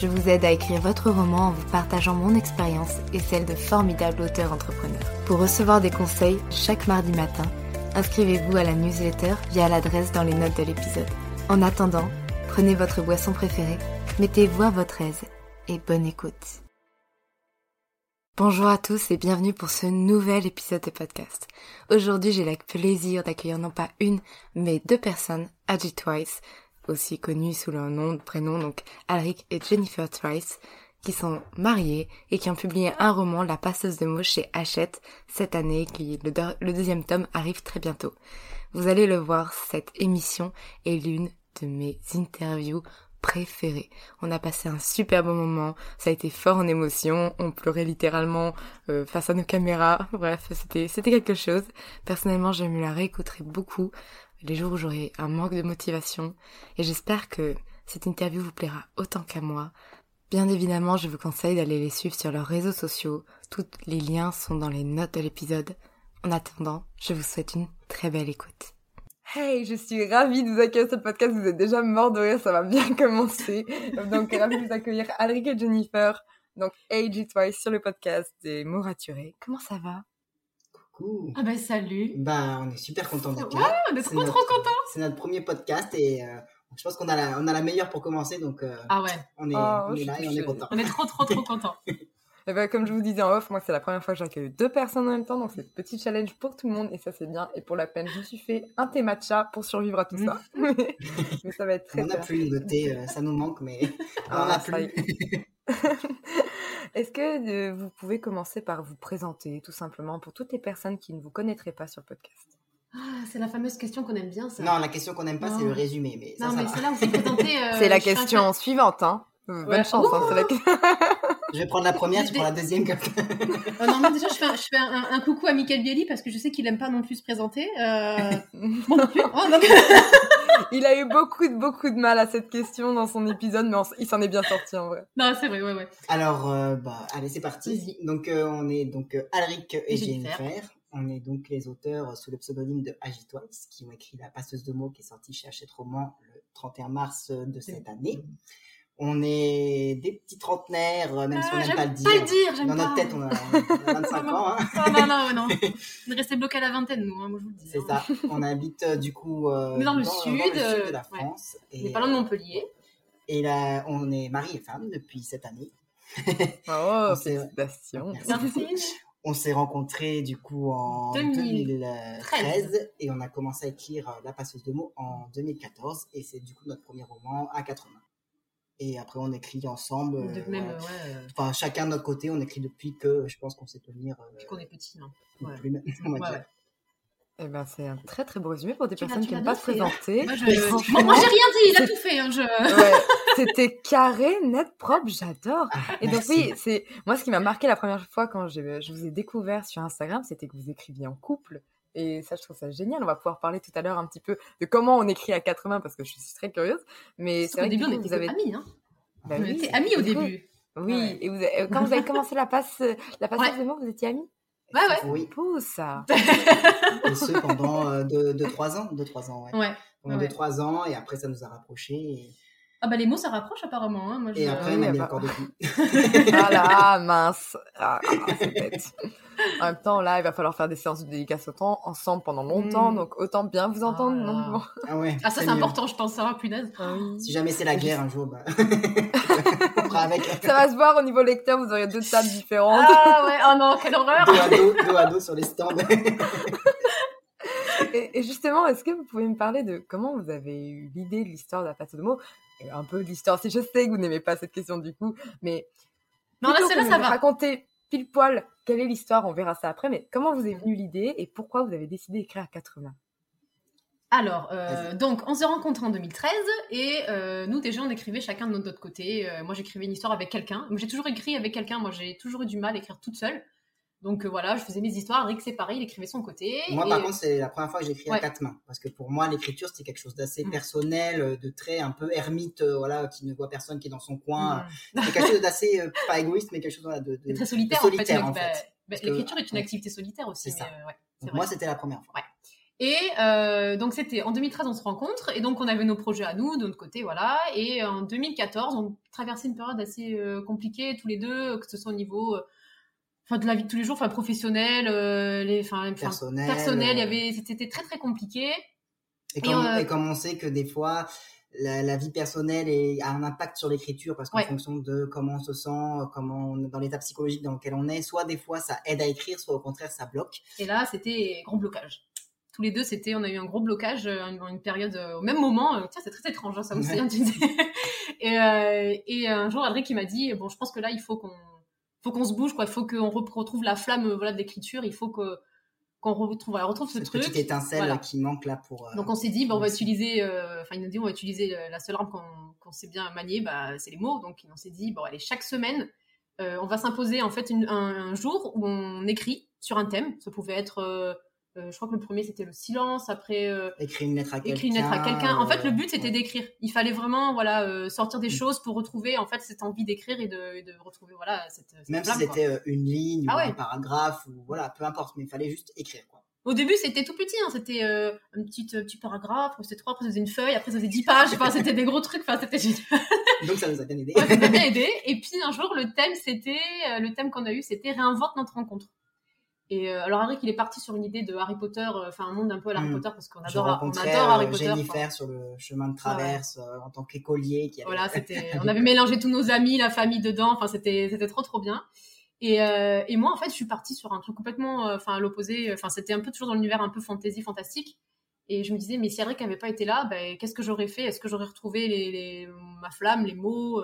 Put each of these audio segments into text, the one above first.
je vous aide à écrire votre roman en vous partageant mon expérience et celle de formidables auteurs entrepreneurs. Pour recevoir des conseils chaque mardi matin, inscrivez-vous à la newsletter via l'adresse dans les notes de l'épisode. En attendant, prenez votre boisson préférée, mettez-vous à votre aise et bonne écoute. Bonjour à tous et bienvenue pour ce nouvel épisode de podcast. Aujourd'hui, j'ai le plaisir d'accueillir non pas une, mais deux personnes, Agi Twice, aussi connues sous leur nom de prénom, donc Alric et Jennifer Twice, qui sont mariés et qui ont publié un roman, La passeuse de mots, chez Hachette cette année, qui le, le deuxième tome arrive très bientôt. Vous allez le voir, cette émission est l'une de mes interviews préférées. On a passé un super bon moment, ça a été fort en émotion, on pleurait littéralement euh, face à nos caméras, bref, c'était c'était quelque chose. Personnellement, je me la réécouterai beaucoup les jours où j'aurai un manque de motivation et j'espère que cette interview vous plaira autant qu'à moi. Bien évidemment, je vous conseille d'aller les suivre sur leurs réseaux sociaux. Tous les liens sont dans les notes de l'épisode. En attendant, je vous souhaite une très belle écoute. Hey, je suis ravie de vous accueillir sur ce podcast. Vous êtes déjà mort de rire, ça va bien commencer. Donc, ravie de vous accueillir Alric et Jennifer. Donc, AG Twice sur le podcast des mots raturés. Comment ça va? Coucou. Ah bah salut. Bah, on est super content d'être Ouais, là. on est C'est trop notre- trop contents. C'est notre premier podcast et euh, je pense qu'on a la, on a la meilleure pour commencer, donc euh, Ah ouais, on est, Oh, on est là et on est touchée. content. on est trop trop trop contents. Eh ben, comme je vous disais en off, moi c'est la première fois que j'accueille deux personnes en même temps, donc c'est petit challenge pour tout le monde et ça c'est bien. Et pour la peine, je me suis fait un thé matcha pour survivre à tout ça. mais ça va être très On n'a plus de thé, euh, ça nous manque, mais on Ah, en a ça y plus. Est-ce que euh, vous pouvez commencer par vous présenter tout simplement pour toutes les personnes qui ne vous connaîtraient pas sur le podcast? Ah, c'est la fameuse question qu'on aime bien ça. Non, la question qu'on n'aime pas, c'est le résumé, mais Non, ça mais c'est là où faut présenter. euh, C'est la question suivante, hein. Euh, Bonne Ouais. chance, hein, c'est la question. Je vais prendre la première, tu prends la deuxième. Euh, non, mais déjà, je fais, un, je fais un, un coucou à Michael Bielli parce que je sais qu'il aime pas non plus se présenter. Euh... Moi non plus. Oh, Il a eu beaucoup de, beaucoup de mal à cette question dans son épisode, mais on il s'en est bien sorti en vrai. non, c'est vrai, ouais, ouais. Alors, euh, bah, allez, c'est parti. Donc, euh, on est donc euh, Alric et Jennifer. On est donc les auteurs sous le pseudonyme de Agi Twice, qui ont écrit La passeuse de mots, qui est sortie chez Hachette Roman le 31 mars de cette année. On est des petits trentenaires, euh, même si on Ah, n'aime pas le dire. pas le dire, j'aime Dans pas. notre tête, on a, on a 25 ans. hein. Non, non, non, non. On est resté bloqué à la vingtaine, nous, hein, moi je vous le dis. C'est hein. ça. On habite euh, du coup euh, On est dans le sud, de euh, la ouais. France. On est Et, pas loin de Montpellier. et là, on est mari et femme depuis cette année. Oh, On s'est- félicitations. Merci. On s'est rencontrés du coup en 2013. 2013 et on a commencé à écrire euh, La passeuse de mots en 2014 et c'est du coup notre premier roman à quatre mains. Et après on écrit ensemble. euh, De même, ouais, euh, Enfin chacun de notre côté, on écrit depuis que je pense qu'on sait tenir. euh, depuis qu'on est petit. hein. plume, on va Ouais, dire. ouais. Eh ben, c'est un très très beau résumé pour des Tu personnes qui n'aiment pas se présenter. Moi, j'ai rien dit, il a tout fait. Hein, je... ouais, c'était carré, net, propre, j'adore. Ah, Et donc oui, c'est moi ce qui m'a marqué la première fois quand je vous ai découvert sur Instagram, c'était que vous écriviez en couple. Et ça, je trouve ça génial. On va pouvoir parler tout à l'heure un petit peu de comment on écrit à quatre mains parce que je suis très curieuse. Mais c'est Au vrai que début, on était vous avez amis. Hein. Bah on oui, était c'est- amis au début. Oui, Ouais. et vous avez- euh, quand vous avez commencé la passe, la passage Ouais. de mots, vous étiez amis? Ouais, ouais. Oui, Beau ça. et ce pendant 2-3 ans. 2-3 ans, ouais. Ouais. Pendant Ouais. 2-3 ans, et après, ça nous a rapprochés. Et, Ah bah les mots ça rapproche apparemment. Hein. Moi, je... et après, oui, elle m'a mis bah-. Voilà, mince. Ah, c'est bête. En même temps, là, il va falloir faire des séances de dédicace autant ensemble pendant longtemps, Mm. donc autant bien vous entendre. Ah. bon. Ah ouais. Ah ça c'est mieux. important je pense ça punaise. Si jamais c'est la guerre un jour, bah, on fera avec. Ça va se voir au niveau lecteur, vous aurez deux tables différentes. Ah ouais oh non quelle horreur. dos à dos, dos à dos sur les stands. Et, et justement, est-ce que vous pouvez me parler de comment vous avez eu l'idée de l'histoire de la pâte de mots Un peu de l'histoire, si je sais que vous n'aimez pas cette question du coup, mais Non là que ça va. raconter pile poil quelle est l'histoire, on verra ça après, mais comment vous est venue l'idée et pourquoi vous avez décidé d'écrire à 80 Alors, euh, donc, on s'est rencontrés en 2013 et euh, nous, déjà, on écrivait chacun de notre côté. Euh, moi, j'écrivais une histoire avec quelqu'un. J'ai toujours écrit avec quelqu'un. Moi, j'ai toujours eu du mal à écrire toute seule. Donc euh, voilà, je faisais mes histoires. Rick, c'est pareil, il écrivait son côté. Moi, et- par contre, c'est la première fois que j'écris Ouais. à quatre mains. Parce que pour moi, l'écriture, c'était quelque chose d'assez Mm. personnel, euh, de très un peu ermite, euh, voilà, qui ne voit personne, qui est dans son coin. Mm. C'est quelque chose d'assez, euh, pas égoïste, mais quelque chose voilà, de, de- très solitaire, de solitaire, en en fait. fait. Bah, bah, L'écriture est une activité solitaire aussi. Mais, ça. ouais, Donc, moi, c'était la première fois. Et euh, donc c'était en 2013 on se rencontre et donc on avait nos projets à nous de notre côté voilà et en 2014 on traversait une période assez euh, compliquée tous les deux que ce soit au niveau enfin de la vie de tous les jours enfin professionnel euh, les enfin Personnel. personnel il y euh, avait c'était très très compliqué Et comme, Et, euh, et comme on sait que des fois, la, la vie personnelle est- a un impact sur l'écriture parce qu'en Ouais. fonction de comment on se sent, comment on- dans l'état psychologique dans lequel on est, soit des fois ça aide à écrire, soit au contraire ça bloque. et là c'était gros blocage tous les deux c'était on a eu un gros blocage euh, une, une période euh, au même moment euh, tiens c'est très étrange hein, ça aussi Ouais. hein, et, et un jour Adric il m'a dit bon je pense que là il faut qu'on faut qu'on se bouge quoi. Il faut qu'on re- retrouve la flamme euh, voilà de l'écriture. Il faut que qu'on retrouve voilà, retrouve ce Cette truc. petite étincelle Voilà. qui manque là pour. euh, donc on s'est dit bon on va utiliser euh, enfin il nous dit on va utiliser la seule arme qu'on qu'on sait bien manier bah c'est les mots. Donc on s'est dit bon allez chaque semaine on va s'imposer en fait une- un, un jour où on écrit sur un thème. Ça pouvait être euh, je crois que le premier c'était le silence après euh, écrire une lettre à quelqu'un. En fait, le but euh, c'était ouais. d'écrire. Il fallait vraiment, voilà, euh, sortir des Mm. choses pour retrouver en fait cette envie d'écrire et de, et de retrouver, voilà, cette. cette Même si flamme, c'était une ligne Ah ou ouais. un paragraphe ou voilà, peu importe, mais il fallait juste écrire quoi. Au début, c'était tout petit. Hein. C'était un petit, petit paragraphe. C'était trois. Après, ça faisait une feuille. Après, ça faisait dix pages. Enfin, c'était des gros trucs. Enfin, c'était génial. Donc ça nous a bien aidé. Ouais, ça m'a bien aidé. Et puis un jour, le thème, c'était le thème qu'on a eu, c'était réinvente notre rencontre. Et euh, alors Henrik, il est parti sur une idée de Harry Potter, euh, enfin un monde un peu à Harry Mm. Potter parce qu'on adore, on adore Harry euh, Potter. Jennifer enfin. sur le chemin de traverse en tant qu'écolier qui avait Voilà, c'était, on avait mélangé tous nos amis, la famille dedans. Enfin, c'était, c'était trop, trop bien. Et, et moi, en fait, je suis partie sur un truc complètement, enfin, à l'opposé. Enfin, c'était un peu toujours dans l'univers un peu fantasy, fantastique. Et je me disais, mais si Cédric n'avait pas été là, ben, qu'est-ce que j'aurais fait? Est-ce que j'aurais retrouvé les, les- ma flamme, les mots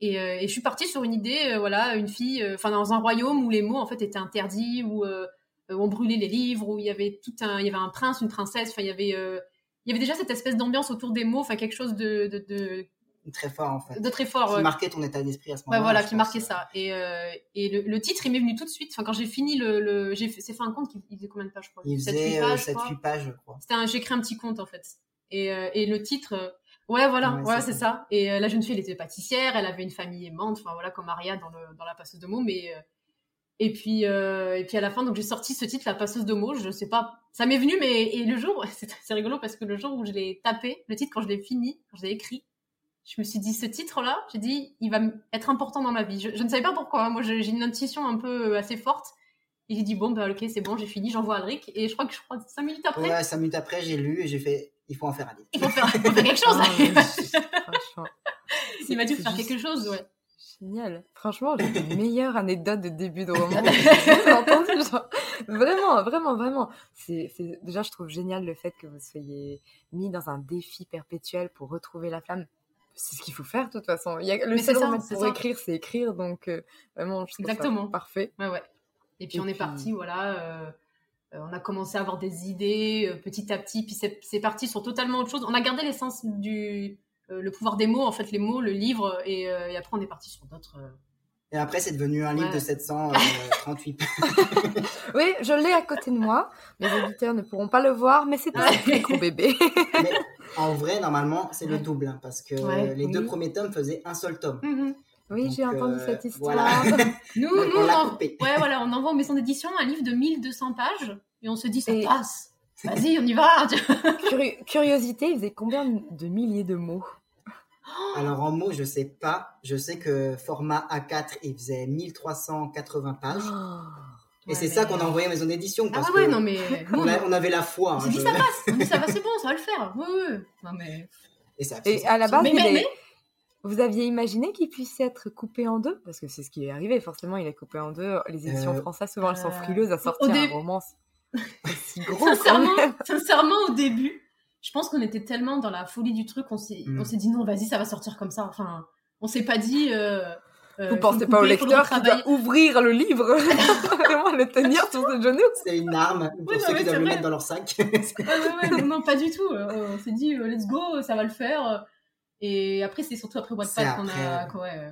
et, euh, et je suis partie sur une idée, euh, voilà, une fille, euh, enfin, dans un royaume où les mots, en fait, étaient interdits, où, euh, où on brûlait les livres, où il y avait tout un, il y avait un prince, une princesse. Enfin, il y avait, euh, il y avait déjà cette espèce d'ambiance autour des mots, enfin, quelque chose de, de, de, très fort en fait. de très fort. Qui marquait ton état d'esprit à ce Ouais, moment-là. voilà, je qui pense. marquait ça. Et, euh, et le, le titre, il m'est venu tout de suite. Enfin, quand j'ai fini le, le j'ai fait, fait un compte qui faisait combien de pages, je crois? Il faisait huit euh, pages, je crois. 7-8 pages, je crois. C'était un, j'ai écrit un petit compte en fait. Et, euh, et le titre, euh, ouais, voilà, Ouais, voilà, c'est ça. Et euh, la jeune fille, elle était pâtissière, elle avait une famille aimante, enfin voilà, comme Maria dans, le, dans la passeuse de mots. Mais euh, et puis euh, et puis à la fin, donc j'ai sorti ce titre, la passeuse de mots. Je sais pas, ça m'est venu, mais et le jour, c'est, rigolo parce que le jour où je l'ai tapé, le titre quand je l'ai fini, quand je l'ai écrit, je me suis dit ce titre-là, j'ai dit, il va être important dans ma vie. Je, je ne savais pas pourquoi. hein. Moi, j'ai une intuition un peu assez forte. Et j'ai dit bon, bah ok, c'est bon, j'ai fini, j'envoie à Alric. Et je crois que je crois cinq minutes après, Ouais, 5 minutes après, j'ai lu et j'ai fait il faut en faire un livre. il faut faire, il faut faire quelque chose. Ah, franchement. il m'a dit de faire juste quelque chose, ouais. Génial. Franchement, j'ai des meilleures anecdotes de début de roman. que j'ai jamais entendues, genre. Vraiment, vraiment, vraiment. C'est, déjà, je trouve génial le fait que vous soyez mis dans un défi perpétuel pour retrouver la flamme. C'est ce qu'il faut faire, de toute façon. Il y a, le Mais seul ça, remède c'est pour ça. écrire, c'est écrire. Donc, euh, vraiment, je trouve ça Exactement. parfait. Ouais, ouais. Et puis Et on est parti, voilà. euh, on a commencé à avoir des idées euh, petit à petit, puis c'est parti sur totalement autre chose. On a gardé l'essence du euh, le pouvoir des mots, en fait, les mots, le livre, et, euh, et après on est parti sur d'autres. euh, Et après, c'est devenu un livre Ouais. de 738 pages. Oui, je l'ai à côté de moi. Mes auditeurs ne pourront pas le voir, mais c'est un Ouais. gros bébé. Mais en vrai, normalement, c'est le double, hein, parce que Ouais, les deux premiers tomes faisaient un seul tome. Mhm. Oui, j'ai entendu euh, cette histoire. voilà. Nous, Donc, nous on on, en- ouais, voilà, on envoie en maison d'édition un livre de 1200 pages et on se dit ça Et- passe. Vas-y, on y va. Curi- curiosité, il faisait combien de milliers de mots? Alors en mots, je sais pas. Je sais que format A4, il faisait 1380 pages. Et Ouais, c'est mais- ça qu'on a envoyé en maison d'édition. Ah Parce ouais, non mais. on, a- on avait la foi. On hein, s'est dit je- ça passe. On dit ça va, c'est bon, ça va le faire. Oui, oui. Non mais. Et ça, Et ça- à la base, Mais- il mais- est- mais- vous aviez imaginé qu'il puisse être coupé en deux? Parce que c'est ce qui est arrivé, forcément, il est coupé en deux. Les éditions Euh, françaises, souvent, elles sont euh, frileuses à sortir au un roman si gros Sincèrement, sincèrement, au début, je pense qu'on était tellement dans la folie du truc, on s'est, Mm. dit non, vas-y, ça va sortir comme ça. Enfin, on s'est pas dit. euh, euh, Vous faut pensez pas au couper, lecteur qui doit ouvrir le livre Vraiment le tenir sur ses genoux? C'est une arme pour Oui, ceux qui doivent le mettre dans leur sac. Ouais, ouais, ouais, non, pas du tout. Euh, on s'est dit, euh, let's go, ça va le faire. Et après, c'est surtout après Wattpad qu'on a. quoi, ouais, euh,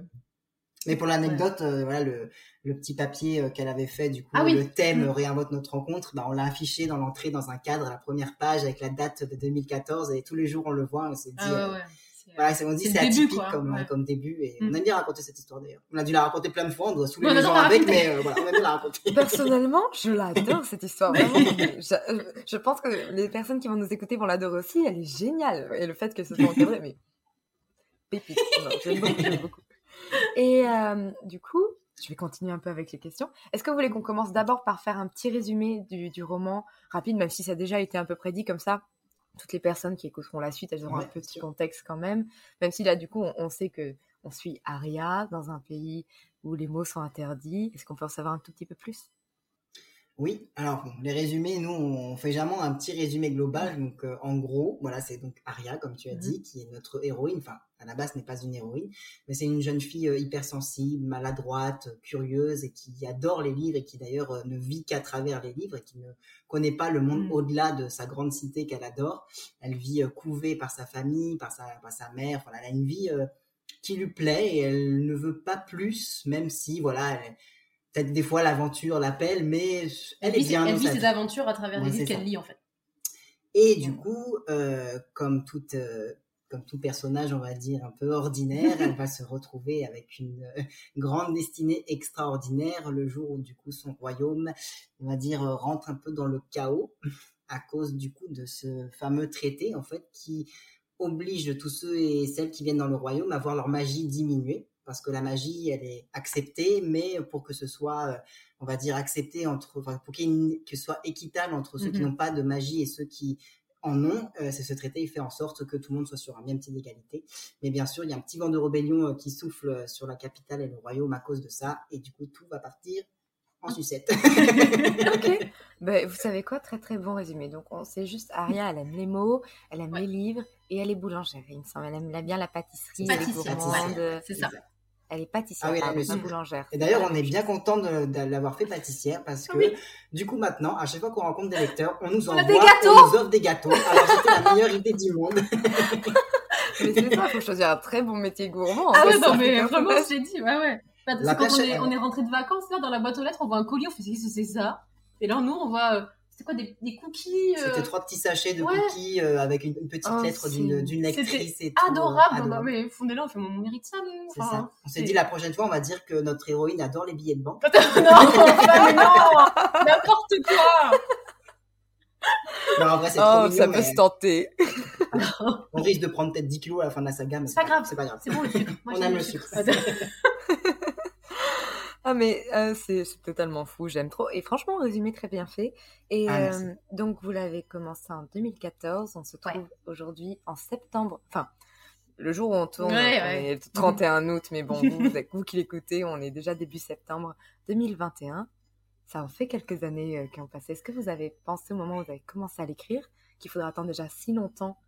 Mais pour l'anecdote, euh, voilà le, le petit papier euh, qu'elle avait fait, du coup, Ah oui. le thème Mm. réinvente notre rencontre, bah, on l'a affiché dans l'entrée dans un cadre à la première page avec la date de 2014 et tous les jours on le voit, on s'est dit, Ah ouais, euh, ouais. C'est, euh, voilà, on dit c'est atypique quoi, comme, ouais. comme début et Mm. on aime bien raconter cette histoire d'ailleurs. On a dû la raconter plein de fois, on doit saouler les adore gens avec, mais euh, voilà, on aime bien la raconter. Personnellement, je l'adore cette histoire. Vraiment. je, je pense que les personnes qui vont nous écouter vont l'adorer aussi. Elle est géniale. Et le fait que ce soit encadré, mais pépite. J'aime beaucoup, j'aime beaucoup. Et euh, du coup, je vais continuer un peu avec les questions. Est-ce que vous voulez qu'on commence d'abord par faire un petit résumé du, du roman rapide, même si ça a déjà été un peu prédit comme ça? Toutes les personnes qui écouteront la suite, elles auront Ouais, un petit contexte quand même. Même si là, du coup, on, on sait que on suit Aria dans un pays où les mots sont interdits. Est-ce qu'on peut en savoir un tout petit peu plus? Oui, alors bon, les résumés, nous, on fait jamais un petit résumé global. Donc, euh, en gros, voilà, c'est donc Aria, comme tu as Mhm. dit, qui est notre héroïne. Enfin, à la base, ce n'est pas une héroïne, mais c'est une jeune fille euh, hypersensible, maladroite, euh, curieuse et qui adore les livres et qui d'ailleurs euh, ne vit qu'à travers les livres et qui ne connaît pas le monde Mhm. au-delà de sa grande cité qu'elle adore. Elle vit couvée par sa famille, par sa, par sa mère. Voilà, elle a une vie qui lui plaît et elle ne veut pas plus, même si, voilà, elle- peut-être des fois l'aventure l'appelle, mais elle, Elle est vit, ses- bien elle vit ses aventures à travers Ouais, les livres qu'elle lit, en fait. Et du coup, euh, comme toute, euh, comme tout personnage, on va dire un peu ordinaire, elle va se retrouver avec une euh, grande destinée extraordinaire le jour où du coup son royaume, on va dire, rentre un peu dans le chaos à cause du coup de ce fameux traité en fait qui oblige tous ceux et celles qui viennent dans le royaume à voir leur magie diminuer parce que la magie elle est acceptée mais pour que ce soit euh, on va dire accepté entre enfin, pour qu'il que ce soit équitable entre ceux qui Mhm. n'ont pas de magie et ceux qui en ont, euh, c'est ce traité, il fait en sorte que tout le monde soit sur un même pied d'égalité. Mais bien sûr, il y a un petit vent de rébellion euh, qui souffle sur la capitale et le royaume à cause de ça, et du coup, tout va partir en sucette. Ok. Ben, vous savez quoi? Très très bon résumé. Donc on sait juste Aria, elle aime les mots, elle aime Ouais. les livres et elle est boulangère. Il me semble, elle aime bien la pâtisserie, elle est Pâtissière, gourmande. ouais. C'est ça. Elle est pâtissière, Ah oui, elle elle est pas boulangère. Et d'ailleurs, on est bien content de, de l'avoir fait pâtissière parce que, Oui. du coup, maintenant, à chaque fois qu'on rencontre des lecteurs, on nous envoie, des gâteaux on nous offre des gâteaux. Alors, c'était la meilleure idée du monde. Mais c'est ça, il faut choisir un très bon métier gourmand. Ah ouais, non, mais vraiment, je t'ai dit, ouais, ouais. Bah, quand on est, on est rentré de vacances, là, dans la boîte aux lettres, on voit un colis, on fait, qu'est-ce que c'est ça? Et là, nous, on voit, euh, c'était quoi, des, des cookies euh, C'était trois petits sachets de ouais. cookies euh, avec une, une petite Oh, lettre d'une d'une C'était lectrice et tout. euh, Adorable, non, adorable. mais on est là, on fait, on mérite ça, nous. Enfin, ça. On s'est dit la prochaine fois, on va dire que notre héroïne adore les billets de banque. non, enfin, non, n'importe quoi. Non, en vrai, c'est Oh, trop mignon, ça peut mais se tenter. on risque de prendre peut-être 10 kilos à la fin de la saga, mais C'est pas grave. C'est pas grave. C'est bon le sucre. Moi, On aime le sucre. Ah mais euh, c'est c'est totalement fou, j'aime trop. Et franchement, résumé très bien fait. Et Ah, euh, donc vous l'avez commencé en 2014, on se trouve aujourd'hui en septembre. Enfin, le jour où on tourne, Ouais, on ouais. est le 31 août, mais bon, vous, vous, êtes- vous qui l'écoutez, on est déjà début septembre 2021. Ça en fait quelques années euh, qui ont passé. Est-ce que vous avez pensé au moment où vous avez commencé à l'écrire qu'il faudrait attendre déjà si longtemps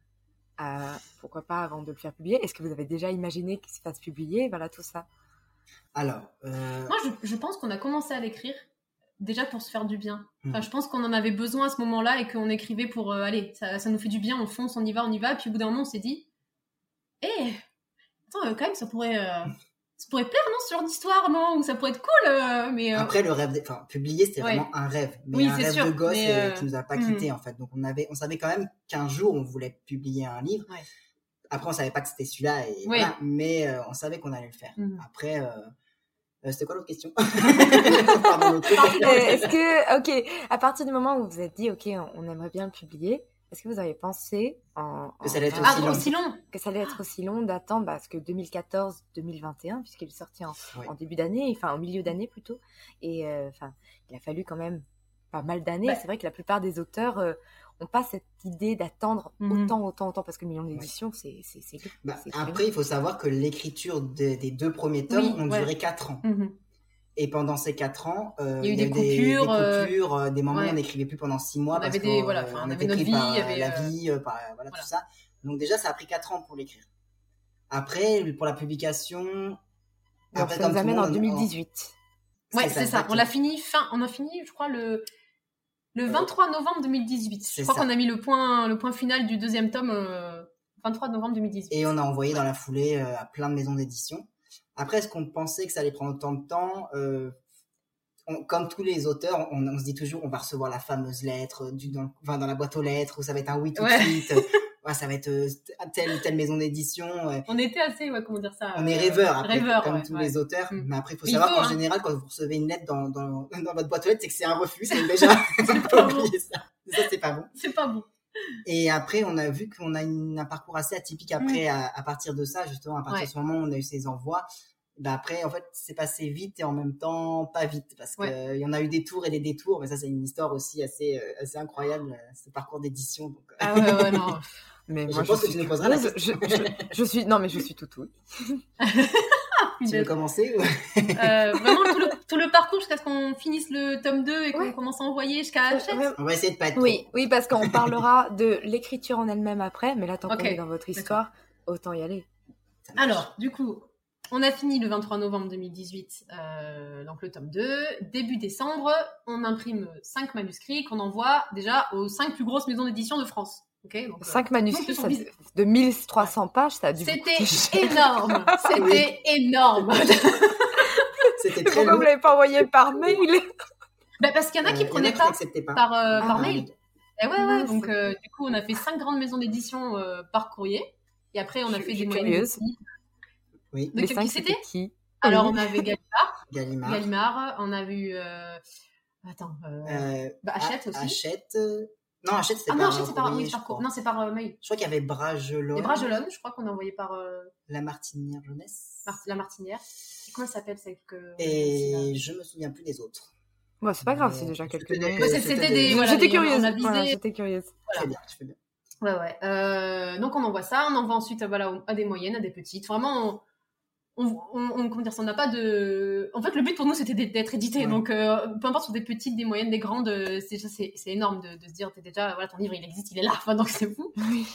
pourquoi pas avant de le faire publier? Est-ce que vous avez déjà imaginé qu'il se fasse publier? Voilà tout ça. Alors, euh, Moi, je, je pense qu'on a commencé à l'écrire déjà pour se faire du bien. Enfin, Mhm. je pense qu'on en avait besoin à ce moment-là et qu'on écrivait pour, euh, allez, ça, ça nous fait du bien, on fonce, on y va, on y va. Puis au bout d'un moment, on s'est dit, eh, attends, euh, quand même, ça pourrait, euh, ça pourrait plaire, non, ce genre d'histoire, non Ou ça pourrait être cool, euh, mais... après le rêve, des- enfin publier, c'était Ouais. vraiment un rêve, mais Oui, un c'est rêve sûr, de gosse qui nous a pas hmm. quitté en fait. Donc on avait, on savait quand même qu'un jour on voulait publier un livre. Ouais. Après, on savait pas que c'était celui-là, et Oui. voilà, mais euh, on savait qu'on allait le faire. Mhm. Après, euh, euh, c'était quoi l'autre question? Est-ce que, ok, à partir du moment où vous vous êtes dit, ok, on, on aimerait bien le publier, est-ce que vous avez pensé en, Que ça allait être Ah, aussi long. aussi long? Que ça allait être aussi long d'attendre parce que 2014-2021 puisqu'il est sorti en, Oui. en début d'année, enfin en milieu d'année plutôt, et euh, enfin il a fallu quand même pas mal d'années. Bah. C'est vrai que la plupart des auteurs euh, ont pas cette idée d'attendre Mhm. autant, autant, autant parce que le million d'éditions c'est c'est c'est long. Bah, après, il faut savoir que l'écriture des, des deux premiers tomes Oui, ont ouais. duré 4 ans. Mhm. Et pendant ces 4 ans, euh, Il y a eu des des, coupures, des, euh, coupures, euh, des moments où ouais. on n'écrivait plus pendant 6 mois On parce avait des- qu'on voilà, enfin, on on avait notre vie, par avait, la vie, euh, par voilà, voilà. tout ça. Donc déjà, ça a pris 4 ans pour l'écrire. Après, pour la publication... Donc, après, ça nous amène en monde, 2018. Ouais, c'est ça. On l'a fini fin, on a fini, je crois, le, le 23 novembre 2018. c'est Je crois qu'on a mis le point, le point final du deuxième tome, euh, 23 novembre 2018. Et on a envoyé dans la foulée euh, à plein de maisons d'édition. Après, est-ce qu'on pensait que ça allait prendre autant de temps Euh, on- Comme tous les auteurs, on, on se dit toujours on va recevoir la fameuse lettre du, dans, enfin, dans la boîte aux lettres, ou ça va être un oui tout Ouais. de suite. Ouais, ça va être euh, telle ou telle maison d'édition. On était assez, ouais, comment dire ça On euh, est rêveurs, après, rêveurs, comme ouais, tous les auteurs. Mm. Mais après, il faut Il savoir faut, qu'en hein. général, quand vous recevez une lettre dans, dans, dans votre boîte aux lettres, c'est que c'est un refus. C'est déjà. Pas bon. ça. Ça, c'est pas bon. C'est pas bon. Et après, on a vu qu'on a une- un parcours assez atypique après, à, à partir de ça, justement, à partir de ce moment où on a eu ces envois. Ben après, en fait, c'est passé vite et en même temps pas vite parce qu'il Ouais. y en a eu des tours et des détours, mais ça, c'est une histoire aussi assez, euh, assez incroyable, euh, ce parcours d'édition. Donc, euh, Ah ouais, ouais, non. Mais Je moi, pense que suis tu nous poseras la curieuse. je, je- je suis non mais je suis tout oui. tu veux commencer ou- Euh, vraiment tout le, tout le parcours jusqu'à ce qu'on finisse le tome 2 et qu'on Ouais. commence à envoyer jusqu'à Hachette. On va essayer de pas être Oui, oui, parce qu'on parlera de l'écriture en elle-même après, mais là, tant qu'on est dans votre histoire, autant y aller. Alors, du coup, on a fini le 23 novembre 2018, euh, donc le tome 2. Début décembre, on imprime 5 manuscrits qu'on envoie déjà aux 5 plus grosses maisons d'édition de France. Ok, donc, euh, 5 manuscrits, donc, ça, de 1300 pages, ça a dû vous C'était énorme, c'était énorme. C'était très Pourquoi vous l'avez pas envoyé par mail? Bah, parce qu'il y en a qui Euh, prenaient qui pas pas. par, euh, Ah, par ah mail. Et ouais, ouais, donc euh, du coup, on a fait 5 grandes maisons d'édition euh, par courrier. Et après, on a Je- fait je des moyennes. Oui, De Les qui 5 c'était qui Alors, on avait Gallimard, Gallimard. Gallimard, on a vu... euh, Attends, euh, Euh, bah, Hachette aussi. Hachette. euh, Non, Hachette, c'était Ah par non, Hachette, c'est par, oui, c'est par crois. cour- Non, c'est par euh, mail. Je crois qu'il y avait Bragelonne. Les Bragelonne, je crois qu'on a envoyé par euh, La Martinière Jeunesse. Mar- la Martinière. Comment elle s'appelle celle que... Et je me souviens plus des autres. Bon, c'est pas grave, c'est déjà quelques c'était des- noms. Ouais, c'est- c'était des- voilà, J'étais des- on a curieuse. visé- Voilà, j'étais curieuse. Je fais bien, je fais bien. Ouais, ouais. Euh, donc on envoie ça, on envoie ensuite voilà, à des moyennes, à des petites. Vraiment, on, on, comment dire ça, n'a pas de. En fait, le but pour nous c'était d'être édité. Ouais. Donc, euh, peu importe sur des petites, des moyennes, des grandes, euh, c'est déjà- c'est c'est énorme de, de se dire, t'es déjà, voilà, ton livre il existe, il est là. Enfin, donc c'est fou. Oui.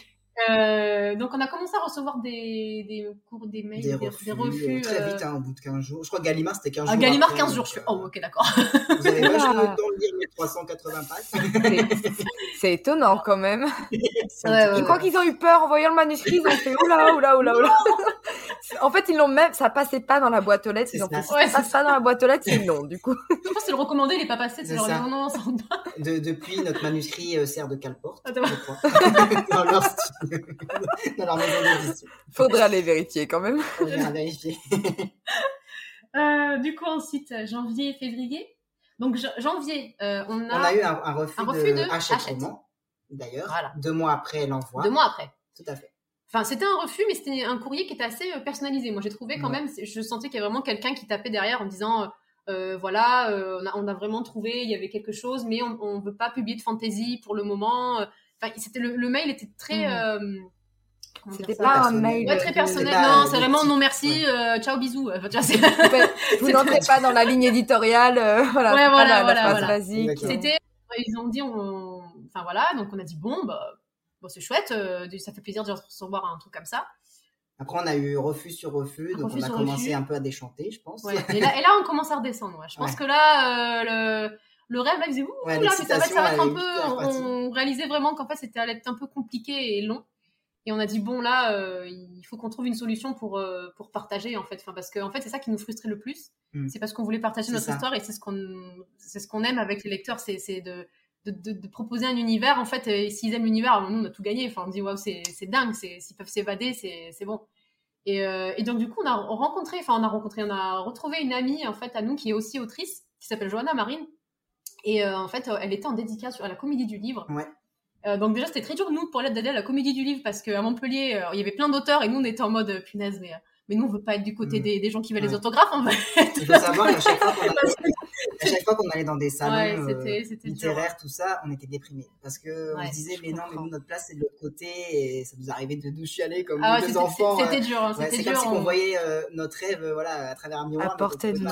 Euh, donc on a commencé à recevoir des, des cours, des mails, Des refus, euh, très euh, vite, hein, au bout de 15 jours. Je crois que Gallimard, c'était 15 à jours. Gallimard, après, 15 jours. donc, Je suis, oh, ok, d'accord. Vous avez vachement le temps de lire 1380 pages. C'est- C'est étonnant quand même. Ouais, peu Je crois qu'ils ont eu peur en voyant le manuscrit, ils ont fait oula, oula, oula, oula. En fait, ils l'ont même, ça passait pas dans la boîte aux lettres, ils ont ça. Ouais, ça passe pas dans la boîte aux lettres, c'est non, du coup. Je pense que le recommandé, il est pas passé. C'est genre, non, non, ça rentre pas. De- depuis, notre manuscrit euh, sert de cale-porte, crois. dans leur style. dans leur maison d'édition. Faudra les vérifier quand même. Vient à vérifier. Euh, du coup, ensuite, janvier, février. Donc, janvier, euh, on a, On a eu un, un refus, Un refus de, de Hachette Hachette. Roman, d'ailleurs, Voilà. deux mois après l'envoi. deux mois après. Tout à fait. Enfin, c'était un refus, mais c'était un courrier qui était assez euh, personnalisé. Moi, j'ai trouvé quand Ouais. même, je sentais qu'il y avait vraiment quelqu'un qui tapait derrière en me disant, euh, euh, voilà, euh, on, a, on a vraiment trouvé, il y avait quelque chose, mais on ne veut pas publier de fantasy pour le moment. Enfin, c'était le, le mail était très. Euh, comment C'était pas un mail. Ouais, très personnel. pas Non, c'est vraiment non merci, ouais. euh, ciao, bisous. Enfin, tu vois, c'est- Vous n'entrez pas dans la ligne éditoriale, euh, voilà. Ouais, pas voilà, la, voilà, phrase voilà. basique. C'était, ils ont dit, on... enfin voilà, donc on a dit bon, bah, bon c'est chouette, euh, ça fait plaisir de recevoir un truc comme ça. Après, on a eu refus sur refus, donc Refus on a commencé refus. un peu à déchanter, je pense. Ouais. Et, là, et là, on commence à redescendre. ouais. Je pense Ouais. que là, euh, le, le rêve, là, il faisait ouh, là, mais ça va, ça va être un peu. On, on réalisait vraiment qu'en fait, c'était allait être un peu compliqué et long. Et on a dit bon là, euh, il faut qu'on trouve une solution pour euh, pour partager en fait, enfin parce que en fait c'est ça qui nous frustrait le plus. Mm. C'est parce qu'on voulait partager notre ça. histoire et c'est ce qu'on ce qu'on aime avec les lecteurs, c'est c'est de de, de, proposer un univers en fait et s'ils aiment l'univers nous on a tout gagné. Enfin on dit waouh c'est c'est dingue c'est s'ils peuvent s'évader c'est c'est bon. Et, euh, et donc du coup on a rencontré enfin on a rencontré on a retrouvé une amie en fait à nous qui est aussi autrice qui s'appelle Johanna Marine. Et euh, en fait elle était en dédicace à la Comédie du Livre. Ouais. Euh, donc déjà c'était très dur nous pour l'aide d'aller à la Comédie du Livre parce qu'à Montpellier euh, il y avait plein d'auteurs et nous on était en mode punaise mais mais nous on veut pas être du côté Mm. des, des gens qui veulent les autographes en fait. Il faut savoir qu'à chaque fois qu'on allait, à chaque fois qu'on allait dans des salons ouais euh, c'était c'était dur littéraires, tout ça, on était déprimés. Parce que on Ouais, se disait, mais non, mais nous, notre place, c'est de l'autre côté. Et ça nous arrivait de nous chialer comme ah deux c'était- enfants. c'était euh, dur hein, ouais, c'était c'est dur comme si on- on voyait euh, notre rêve voilà, à travers un miroir. À portée de. Ouais.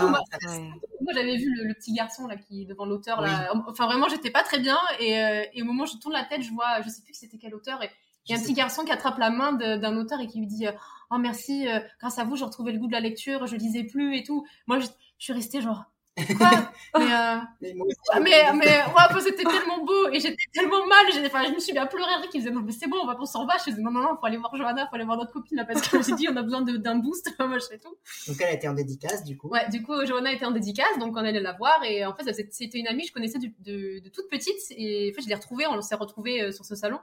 Moi, j'avais vu le, le petit garçon là qui devant l'auteur Oui. là. Enfin, vraiment, j'étais pas très bien. Et, euh, et au moment où je tourne la tête, je vois, je sais plus que c'était quel auteur. Et il y a un petit garçon qui attrape la main d'un auteur et qui lui dit Oh merci, euh, grâce à vous, j'ai retrouvé le goût de la lecture, je lisais plus et tout. Moi, je, je suis restée genre Quoi Mais, euh, Mais moi aussi, mais, mais ouais, enfin, c'était tellement beau et j'étais tellement mal. j'ai- Enfin, je me suis bien pleuré. Rick, il faisait Non, mais c'est bon, on va, on s'en va. Je faisais Non, non, non, faut aller voir Johanna, faut aller voir notre copine là parce que suis dit On a besoin de- d'un boost, machin et tout. Donc elle était en dédicace, du coup. Ouais, du coup, Johanna était en dédicace, donc on allait la voir. Et en fait, c'était une amie que je connaissais de, de toute petite. Et en fait, je l'ai retrouvée, on s'est retrouvés euh, sur ce salon.